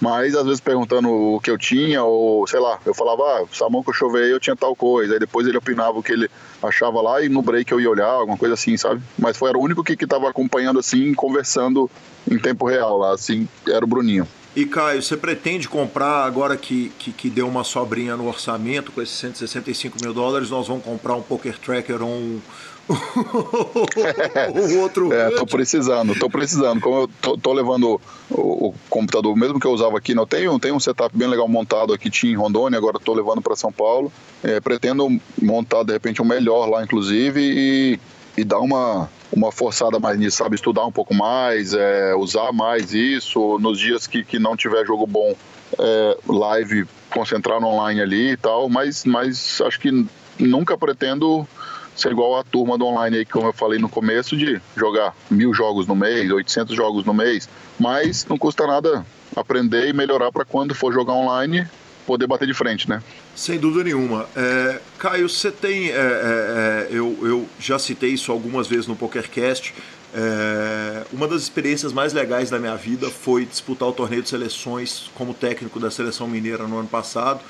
Mas às vezes perguntando o que eu tinha, ou sei lá, eu falava, ah, Samão que eu chovei eu tinha tal coisa. Aí depois ele opinava o que ele achava lá e no break eu ia olhar, alguma coisa assim, sabe? Mas foi era o único que, que tava acompanhando assim, conversando em tempo real lá, assim, era o Bruninho. E Caio, você pretende comprar agora que, que, que, deu uma sobrinha no orçamento com esses 165 mil dólares? Nós vamos comprar um Poker Tracker ou um, o outro. É, tô precisando, tô precisando. Como eu tô, tô levando o, o, computador, mesmo que eu usava aqui, não tenho, tenho um setup bem legal montado aqui, tinha em Rondônia, agora tô levando para São Paulo. É, pretendo montar de repente um melhor lá, inclusive, e, e dar uma, uma forçada mais nisso, sabe? Estudar um pouco mais, é, usar mais isso. Nos dias que, que não tiver jogo bom, é, live, concentrar no online ali e tal. Mas, mas acho que nunca pretendo ser igual a turma do online aí, como eu falei no começo, de jogar mil jogos no mês, 800 jogos no mês, mas não custa nada aprender e melhorar para quando for jogar online poder bater de frente, né? Sem dúvida nenhuma. É, Caio, você tem. É, é, é eu, eu já citei isso algumas vezes no PokerCast. É, uma das experiências mais legais da minha vida foi disputar o torneio de seleções como técnico da seleção mineira no ano passado.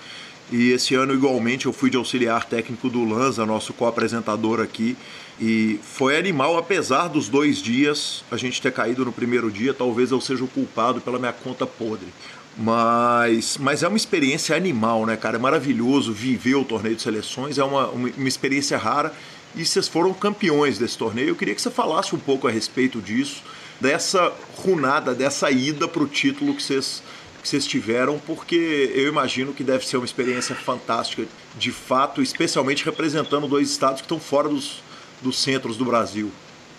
E esse ano, igualmente, eu fui de auxiliar técnico do Lanza, nosso co-apresentador aqui. E foi animal, apesar dos dois dias, a gente ter caído no primeiro dia, talvez eu seja o culpado pela minha conta podre. Mas, mas é uma experiência animal, né, cara? É maravilhoso viver o torneio de seleções, é uma, uma, uma experiência rara. E vocês foram campeões desse torneio. Eu queria que você falasse um pouco a respeito disso, dessa runada, dessa ida para o título que vocês que vocês tiveram, porque eu imagino que deve ser uma experiência fantástica, de fato, especialmente representando dois estados que estão fora dos, dos centros do Brasil.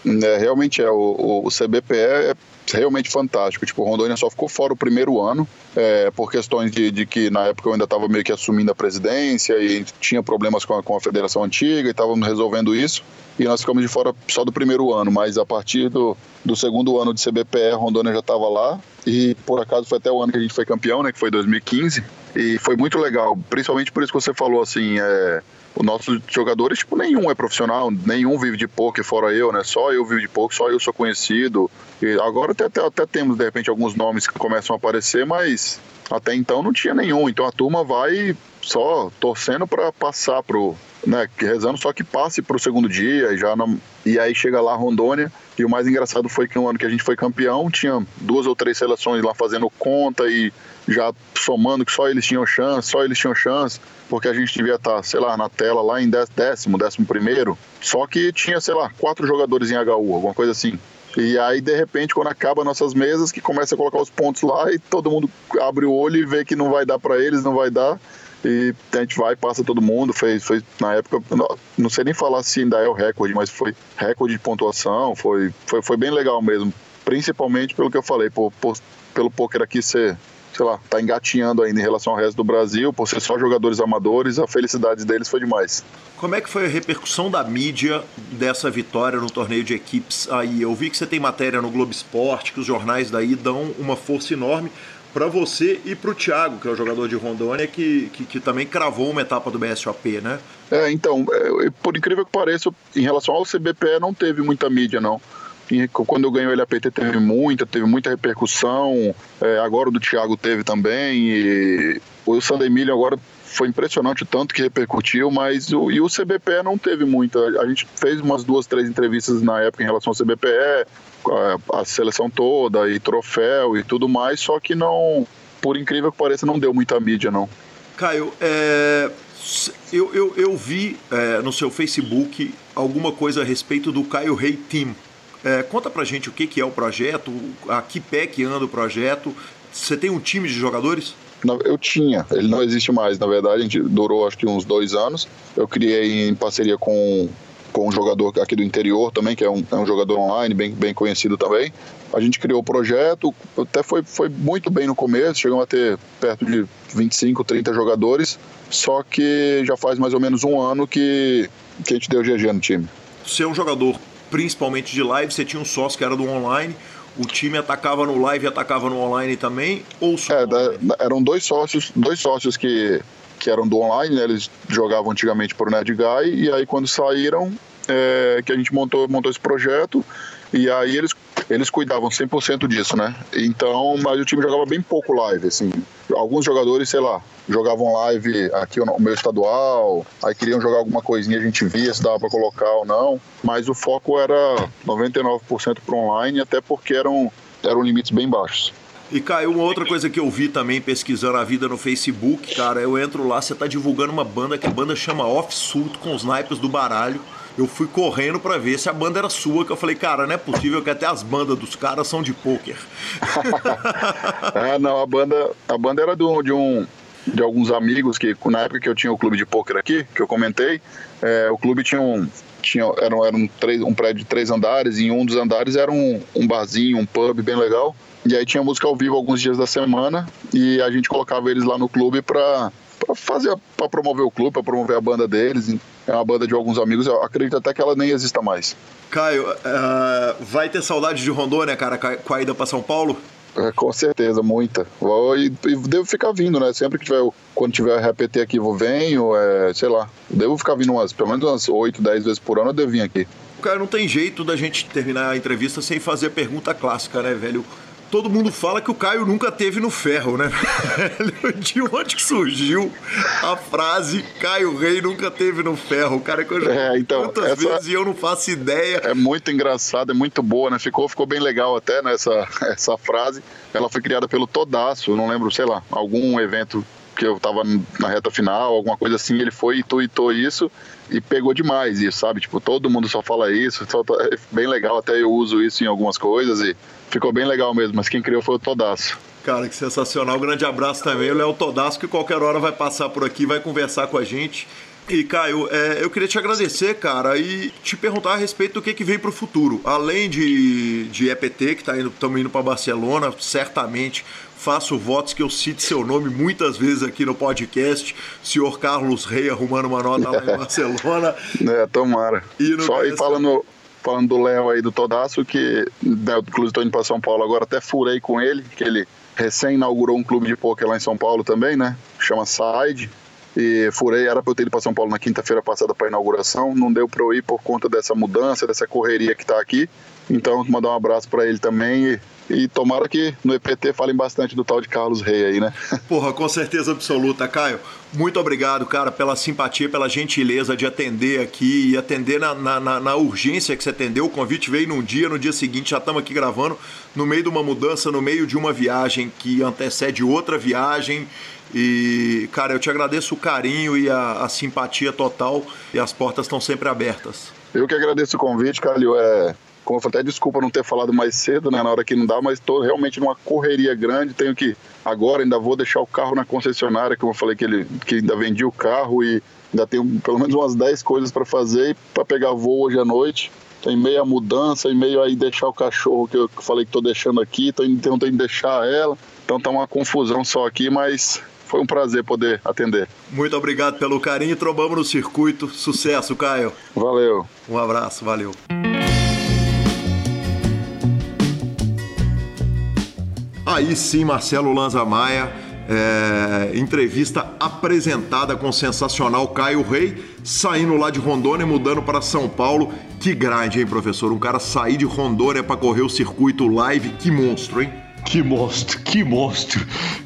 É, realmente é. O, o CBPE é realmente fantástico. Tipo, Rondônia só ficou fora o primeiro ano, é, por questões de, de, que na época eu ainda estava meio que assumindo a presidência e tinha problemas com a, com a federação antiga e estávamos resolvendo isso. E nós ficamos de fora só do primeiro ano, mas a partir do, do segundo ano de CBPE, Rondônia já estava lá. E por acaso foi até o ano que a gente foi campeão, né? Que foi 2015. E foi muito legal, principalmente por isso que você falou assim. É, os nossos jogadores, tipo, nenhum é profissional, nenhum vive de poker fora eu, né? Só eu vivo de poker, só eu sou conhecido. E agora até, até, até, temos, de repente, alguns nomes que começam a aparecer, mas até então não tinha nenhum. Então a turma vai só torcendo para passar pro, né, rezando só que passe para o segundo dia e já não, e aí chega lá Rondônia e o mais engraçado foi que no ano que a gente foi campeão tinha duas ou três seleções lá fazendo conta e já somando que só eles tinham chance, só eles tinham chance, porque a gente devia estar, tá, sei lá, na tela lá em décimo, décimo primeiro, só que tinha, sei lá, quatro jogadores em HU, alguma coisa assim. E aí, de repente, quando acaba nossas mesas, que começa a colocar os pontos lá e todo mundo abre o olho e vê que não vai dar para eles, não vai dar. E a gente vai, passa todo mundo. Foi, foi na época, não, não sei nem falar se ainda é o recorde, mas foi recorde de pontuação. Foi, foi, foi bem legal mesmo. Principalmente pelo que eu falei, por, por, pelo poker aqui ser sei lá, tá engatinhando ainda em relação ao resto do Brasil, por ser só jogadores amadores, a felicidade deles foi demais. Como é que foi a repercussão da mídia dessa vitória no torneio de equipes aí? Eu vi que você tem matéria no Globo Esporte, que os jornais daí dão uma força enorme para você e para o Thiago, que é o jogador de Rondônia, que, que, que, também cravou uma etapa do BSOP, né? É, então, é, por incrível que pareça, em relação ao CBPE não teve muita mídia, não. Quando eu ganhei o LAPT teve muita, teve muita repercussão. É, agora o do Thiago teve também. E o Sandemilho agora foi impressionante o tanto que repercutiu, mas o, e o CBPE não teve muita. A gente fez umas duas, três entrevistas na época em relação ao CBPE, a, a seleção toda e troféu e tudo mais, só que não, por incrível que pareça, não deu muita mídia, não. Caio, é, eu, eu, eu vi é, no seu Facebook alguma coisa a respeito do Caio Rei Team. É, conta pra gente o que, que é o projeto, a que pé que anda o projeto. Você tem um time de jogadores? Eu tinha, ele não existe mais, na verdade, a gente durou acho que uns dois anos. Eu criei em parceria com, com um jogador aqui do interior também, que é um, é um jogador online, bem, bem conhecido também. A gente criou o projeto, até foi, foi muito bem no começo, chegamos a ter perto de 25, 30 jogadores, só que já faz mais ou menos um ano que, que a gente deu GG no time. Você é um jogador principalmente de live, você tinha um sócio que era do online, o time atacava no live e atacava no online também, ou só é, da, eram dois sócios, dois sócios que, que eram do online, né, eles jogavam antigamente por Nerd Guy, e aí quando saíram, é, que a gente montou, montou esse projeto, e aí eles, eles cuidavam 100% disso, né? Então, mas o time jogava bem pouco live, assim. Alguns jogadores, sei lá, jogavam live aqui no meu estadual, aí queriam jogar alguma coisinha, a gente via se dava para colocar ou não, mas o foco era 99% para online, até porque eram, eram limites bem baixos. E Caio, uma outra coisa que eu vi também pesquisando a vida no Facebook, cara, eu entro lá, você tá divulgando uma banda que a banda chama Off Sult com os naipes do baralho eu fui correndo para ver se a banda era sua, que eu falei, cara, não é possível que até as bandas dos caras são de pôquer. é, não, a banda, a banda era de um de alguns amigos que na época que eu tinha o clube de pôquer aqui, que eu comentei, é, o clube tinha um tinha era, era um, três, um prédio de três andares e em um dos andares era um, um barzinho, um pub bem legal. E aí tinha música ao vivo alguns dias da semana e a gente colocava eles lá no clube para para fazer para promover o clube, para promover a banda deles. É uma banda de alguns amigos, eu acredito até que ela nem exista mais. Caio, uh, vai ter saudade de Rondônia, cara, com a ida para São Paulo? É, com certeza, muita. E, e, devo ficar vindo, né? Sempre que tiver, quando tiver RPT aqui, eu venho, é, sei lá. Devo ficar vindo umas, pelo menos umas 8, 10 vezes por ano, eu devo vir aqui. Cara, não tem jeito da gente terminar a entrevista sem fazer a pergunta clássica, né, velho? Todo mundo fala que o Caio nunca teve no ferro, né? De onde surgiu a frase Caio Rei nunca teve no ferro? Cara, que eu já É, então, tantas essa- vezes e eu não faço ideia. É muito engraçado, é muito boa, né? Ficou, ficou bem legal até nessa essa frase. Ela foi criada pelo Todaço, não lembro, sei lá, algum evento que eu tava na reta final, alguma coisa assim, ele foi e tuitou isso e pegou demais isso, sabe? Tipo, todo mundo só fala isso, só tá- é bem legal, até eu uso isso em algumas coisas e ficou bem legal mesmo, mas quem criou foi o Todaço. Cara, que sensacional. Grande abraço também. O Léo Todasco, que qualquer hora vai passar por aqui, vai conversar com a gente. E, Caio, é, eu queria te agradecer, cara, e te perguntar a respeito do que, que vem pro futuro. Além de, de EPT, que tá indo, estamos indo para Barcelona, certamente faço votos que eu cite seu nome muitas vezes aqui no podcast. Senhor Carlos Rei arrumando uma nota lá em Barcelona. É, tomara. E Só aí falando, falando do Léo aí do Todaço, que né, inclusive estou indo para São Paulo agora, até furei com ele, que ele recém inaugurou um clube de pôquer lá em São Paulo também, né? Chama Side. E furei, era para eu ter ido para São Paulo na quinta-feira passada para inauguração, não deu para eu ir por conta dessa mudança, dessa correria que tá aqui. Então, mandar um abraço para ele também e, e tomara que no EPT falem bastante do tal de Carlos Rei aí, né? Porra, com certeza absoluta, Caio. Muito obrigado, cara, pela simpatia, pela gentileza de atender aqui e atender na, na, na- urgência que você atendeu. O convite veio num dia, no dia seguinte já estamos aqui gravando, no meio de uma mudança, no meio de uma viagem que antecede outra viagem. E, cara, eu te agradeço o carinho e a, a simpatia total e as portas estão sempre abertas. Eu que agradeço o convite, Calil. É, como eu falei, até desculpa não ter falado mais cedo, né, na hora que não dá, mas estou realmente numa correria grande. Tenho que agora ainda vou deixar o carro na concessionária, como eu falei que ele que ainda vendi o carro e ainda tenho pelo menos umas 10 coisas para fazer para pegar voo hoje à noite. Tem meia mudança e meio aí deixar o cachorro que eu falei que estou deixando aqui, tô, então tenho que deixar ela. Então tá uma confusão só aqui, mas foi um prazer poder atender. Muito obrigado pelo carinho, trombamos no circuito. Sucesso, Caio. Valeu. Um abraço, valeu. Aí sim, Marcelo Lanza Maia, é, entrevista apresentada com o sensacional Caio Rei, saindo lá de Rondônia, mudando para São Paulo. Que grande, hein, professor? Um cara sair de Rondônia para correr o circuito live, que monstro, hein? Que monstro, que monstro,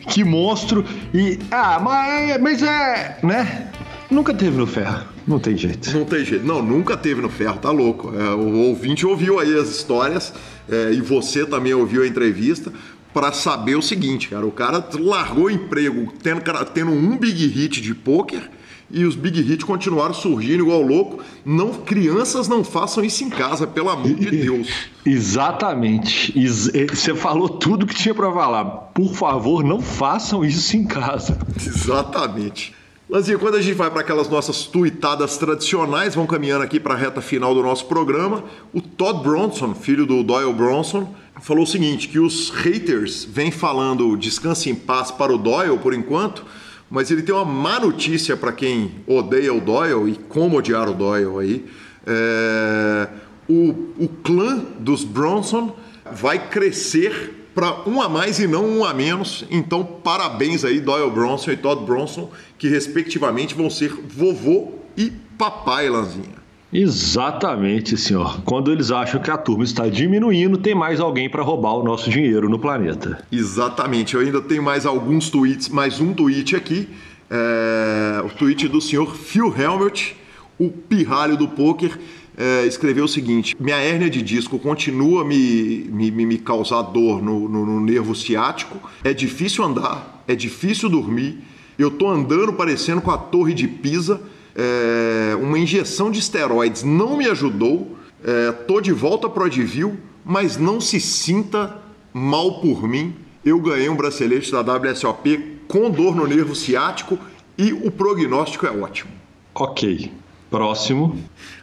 que monstro. E. Ah, mas, mas é. né? Nunca teve no ferro. Não tem jeito. Não tem jeito. Não, nunca teve no ferro, tá louco. É, o ouvinte ouviu aí as histórias é, e você também ouviu a entrevista para saber o seguinte, cara. O cara largou o emprego tendo, cara, tendo um big hit de pôquer e os big hits continuaram surgindo igual louco. Não, crianças não façam isso em casa, pelo amor de Deus. Exatamente. Ex- Você falou tudo que tinha pra falar. Por favor, não façam isso em casa. Exatamente. Lanzinha, quando a gente vai para aquelas nossas tuitadas tradicionais, vamos caminhando aqui para a reta final do nosso programa, o Todd Bronson, filho do Doyle Bronson, falou o seguinte, que os haters vêm falando descanse em paz para o Doyle por enquanto, mas ele tem uma má notícia para quem odeia o Doyle e como odiar o Doyle aí. É, O, o clã dos Bronson vai crescer para um a mais e não um a menos. Então, parabéns aí, Doyle Bronson e Todd Bronson, que respectivamente vão ser vovô e papai, Lanzinha. Exatamente, senhor. Quando eles acham que a turma está diminuindo, tem mais alguém para roubar o nosso dinheiro no planeta. Exatamente. Eu ainda tenho mais alguns tweets, mais um tweet aqui. É, o tweet do senhor Phil Helmut, o pirralho do poker, é, escreveu o seguinte: Minha hérnia de disco continua me, me- me causar dor no, no- no nervo ciático. É difícil andar, é difícil dormir. Eu tô andando parecendo com a torre de Pisa. É, uma injeção de esteroides não me ajudou. É, tô de volta pro Advil, mas não se sinta mal por mim. Eu ganhei um bracelete da WSOP com dor no nervo ciático e o prognóstico é ótimo. Ok. Próximo.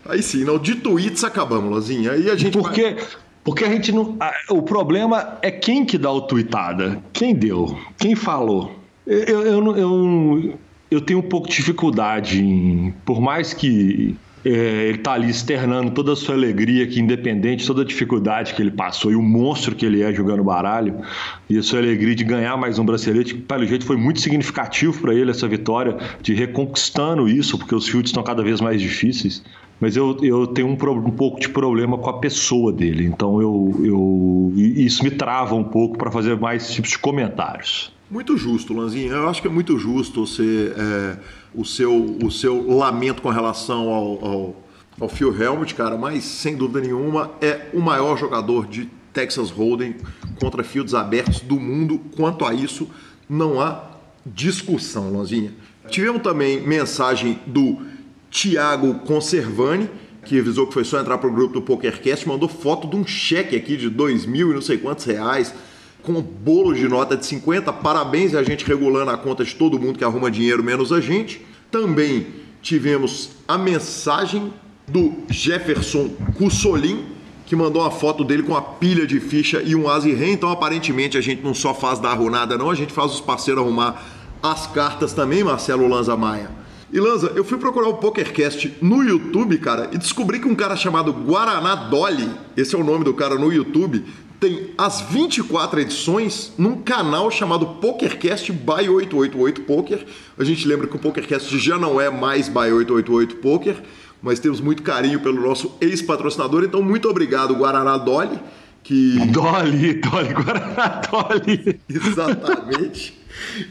Aí sim, não, de tweets acabamos, Lazinha. Aí a gente. vai- Porque, porque a gente não. a- O problema é quem que dá o tuitada. Quem deu? Quem falou? Eu, eu, eu, não- eu, eu tenho um pouco de dificuldade em. Por mais que é, ele tá ali externando toda a sua alegria, que independente, toda a dificuldade que ele passou e o monstro que ele é jogando baralho, e a sua alegria de ganhar mais um bracelete, que pelo jeito foi muito significativo para ele essa vitória, de reconquistando isso, porque os fields estão cada vez mais difíceis. mas eu, eu tenho um, um, pouco de problema com a pessoa dele. Então eu, eu isso me trava um pouco para fazer mais tipos de comentários. Muito justo, Lanzinho. Eu acho que é muito justo você, é, o, seu, o seu lamento com relação ao, ao, ao Phil Helmut, cara, mas sem dúvida nenhuma é o maior jogador de Texas Hold'em contra fields abertos do mundo. Quanto a isso, não há discussão, Lanzinha. Tivemos também mensagem do Tiago Conservani, que avisou que foi só entrar para o grupo do PokerCast, mandou foto de um cheque aqui de dois mil e não sei quantos reais, com um bolo de nota de 50. Parabéns a gente regulando a conta de todo mundo que arruma dinheiro, menos a gente. Também tivemos a mensagem do Jefferson Cussolin, que mandou uma foto dele com uma pilha de ficha e um as e rei. Então, aparentemente, a gente não só faz da arrunada, não, a gente faz os parceiros arrumar as cartas também, Marcelo Lanza Maia. E Lanza, eu fui procurar o PokerCast no YouTube, cara, e descobri que um cara chamado Guaraná Dolly, esse é o nome do cara no YouTube, tem as 24 edições num canal chamado PokerCast by 888 Poker. A gente lembra que o PokerCast já não é mais by 888 Poker, mas temos muito carinho pelo nosso ex-patrocinador, então muito obrigado, Guaraná Dolly. Que... Dolly, Dolly, Guaraná Dolly. Exatamente.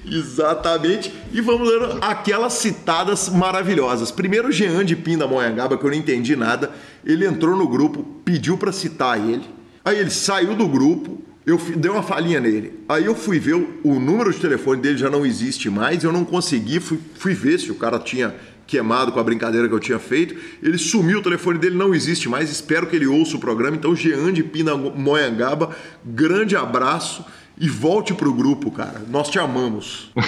Exatamente. E vamos dando aquelas citadas maravilhosas. Primeiro, o Jean de Pindamonhangaba, que eu não entendi nada. Ele entrou no grupo, pediu para citar ele. Aí ele saiu do grupo, eu dei uma falhinha nele. Aí eu fui ver, o número de telefone dele já não existe mais, eu não consegui, fui, fui ver se o cara tinha queimado com a brincadeira que eu tinha feito. Ele sumiu, o telefone dele não existe mais, espero que ele ouça o programa. Então, Jean de Pindamonhangaba, grande abraço e volte pro grupo, cara. Nós te amamos.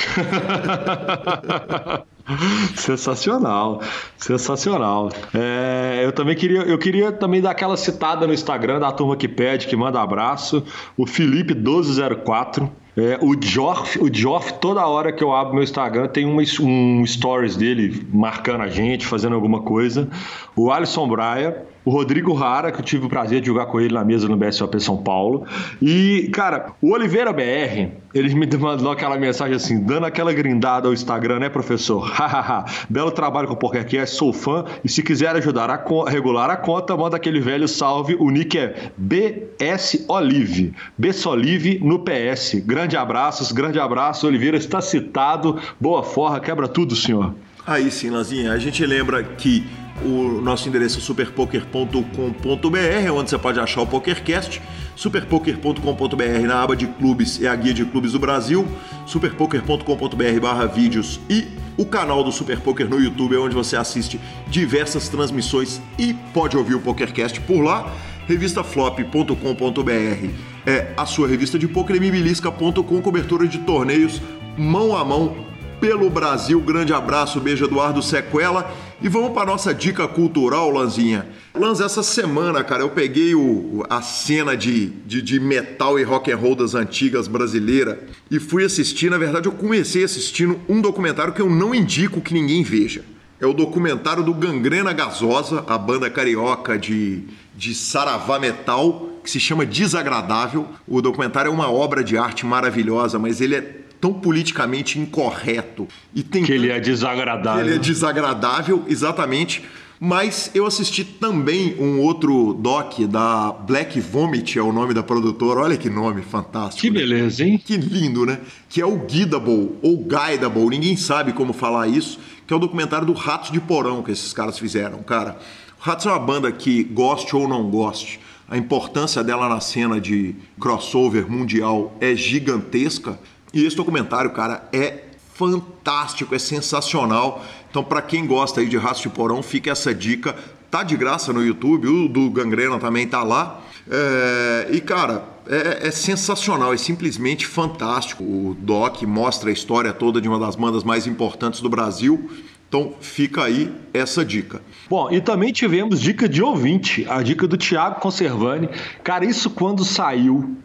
Sensacional, sensacional. É, eu também queria, eu queria também dar aquela citada no Instagram da turma que pede, que manda abraço. O Felipe 1204 é, o Geoff, o Geoff, toda hora que eu abro meu Instagram, tem um stories dele marcando a gente, fazendo alguma coisa. O Alisson Braia, o Rodrigo Rara, que eu tive o prazer de jogar com ele na mesa no BSOP São Paulo. E, cara, o Oliveira BR, ele me mandou aquela mensagem assim, dando aquela grindada ao Instagram, né, professor? Hahaha, belo trabalho com o PokerCast, sou fã. E se quiser ajudar a regular a conta, manda aquele velho salve. O nick é BS Olive. BS Olive no PS. Grande abraços, grande abraço. Oliveira está citado. Boa forra, quebra tudo, senhor. Aí sim, Lanzinha. A gente lembra que o nosso endereço é superpoker.com.br, onde você pode achar o PokerCast. Superpoker.com.br na aba de clubes é a guia de clubes do Brasil. Superpoker.com.br/barra vídeos e o canal do Super Poker no YouTube, é onde você assiste diversas transmissões e pode ouvir o PokerCast por lá. Revistaflop.com.br é a sua revista de poker e mibilisca.com, cobertura de torneios mão a mão pelo Brasil. Grande abraço, beijo Eduardo Sequela. E vamos para nossa dica cultural, Lanzinha. Lanz, essa semana, cara, eu peguei o, a cena de, de, de, metal e rock and roll das antigas brasileira e fui assistir. Na verdade, eu comecei assistindo um documentário que eu não indico que ninguém veja. É o documentário do Gangrena Gasosa, a banda carioca de, de Saravá Metal, que se chama Desagradável. O documentário é uma obra de arte maravilhosa, mas ele é tão politicamente incorreto e tem que ele é desagradável. ele é desagradável, exatamente. Mas eu assisti também um outro doc da Black Vomit, é o nome da produtora. Olha que nome fantástico. Que né? beleza, hein? Que lindo, né? Que é o Guidable ou Guidable, ninguém sabe como falar isso, que é o documentário do Ratos de Porão que esses caras fizeram, cara. O Ratos é uma banda que goste ou não goste, a importância dela na cena de crossover mundial é gigantesca. E esse documentário, cara, é fantástico, é sensacional. Então, para quem gosta aí de Rastro de Porão, fica essa dica. Tá de graça no YouTube, o do Gangrena também tá lá. É... e, cara, é, é, sensacional, é simplesmente fantástico. O Doc mostra a história toda de uma das bandas mais importantes do Brasil. Então fica aí essa dica. Bom, e também tivemos dica de ouvinte, a dica do Thiago Conservani. Cara, isso quando saiu,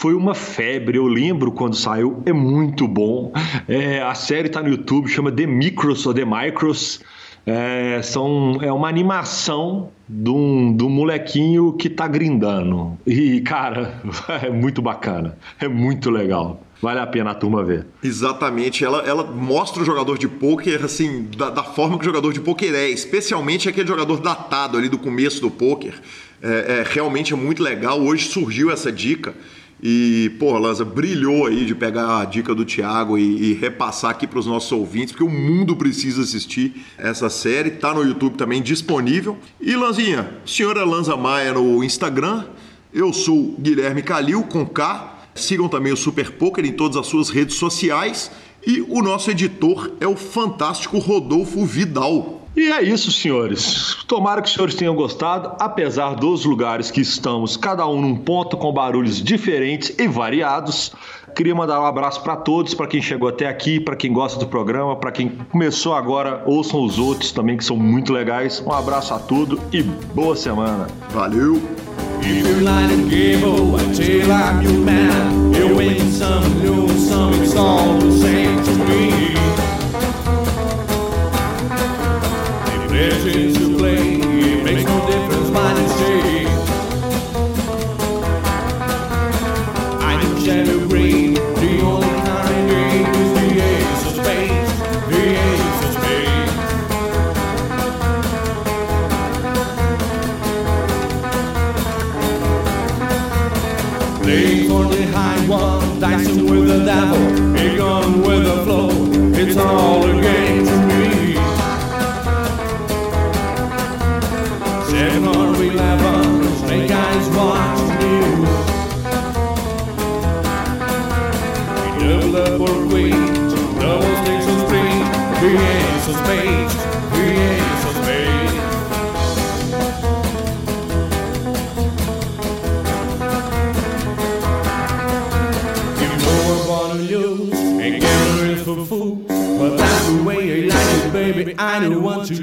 foi uma febre. Eu lembro quando saiu, é muito bom. É, a série está no YouTube, chama The Micros ou The Micros. É, são, é uma animação de um, um molequinho que tá grindando. E, cara, é muito bacana. É muito legal. Vale a pena a turma ver. Exatamente. Ela, ela mostra o jogador de pôquer, assim, da, da, forma que o jogador de pôquer é. Especialmente aquele jogador datado ali do começo do pôquer. É, é, realmente é muito legal. Hoje surgiu essa dica. E, pô, Lanza, brilhou aí de pegar a dica do Thiago e, e repassar aqui para os nossos ouvintes, porque o mundo precisa assistir essa série. Tá no YouTube também disponível. E, Lanzinha, senhora Lanza Maia no Instagram. Eu sou Guilherme Calil, com K. Sigam também o Super Poker em todas as suas redes sociais. E o nosso editor é o fantástico Rodolfo Vidal. E é isso, senhores. Tomara que os senhores tenham gostado, apesar dos lugares que estamos, cada um num ponto com barulhos diferentes e variados. Queria mandar um abraço para todos, para quem chegou até aqui, para quem gosta do programa, para quem começou agora, ouçam os outros também que são muito legais. Um abraço a tudo e boa semana. Valeu. Legends to play, it makes no difference what you say. I know shadow green, the only kind game is the ace of spades, the ace of spades. Playing for the high one, dicing with the devil, 91.2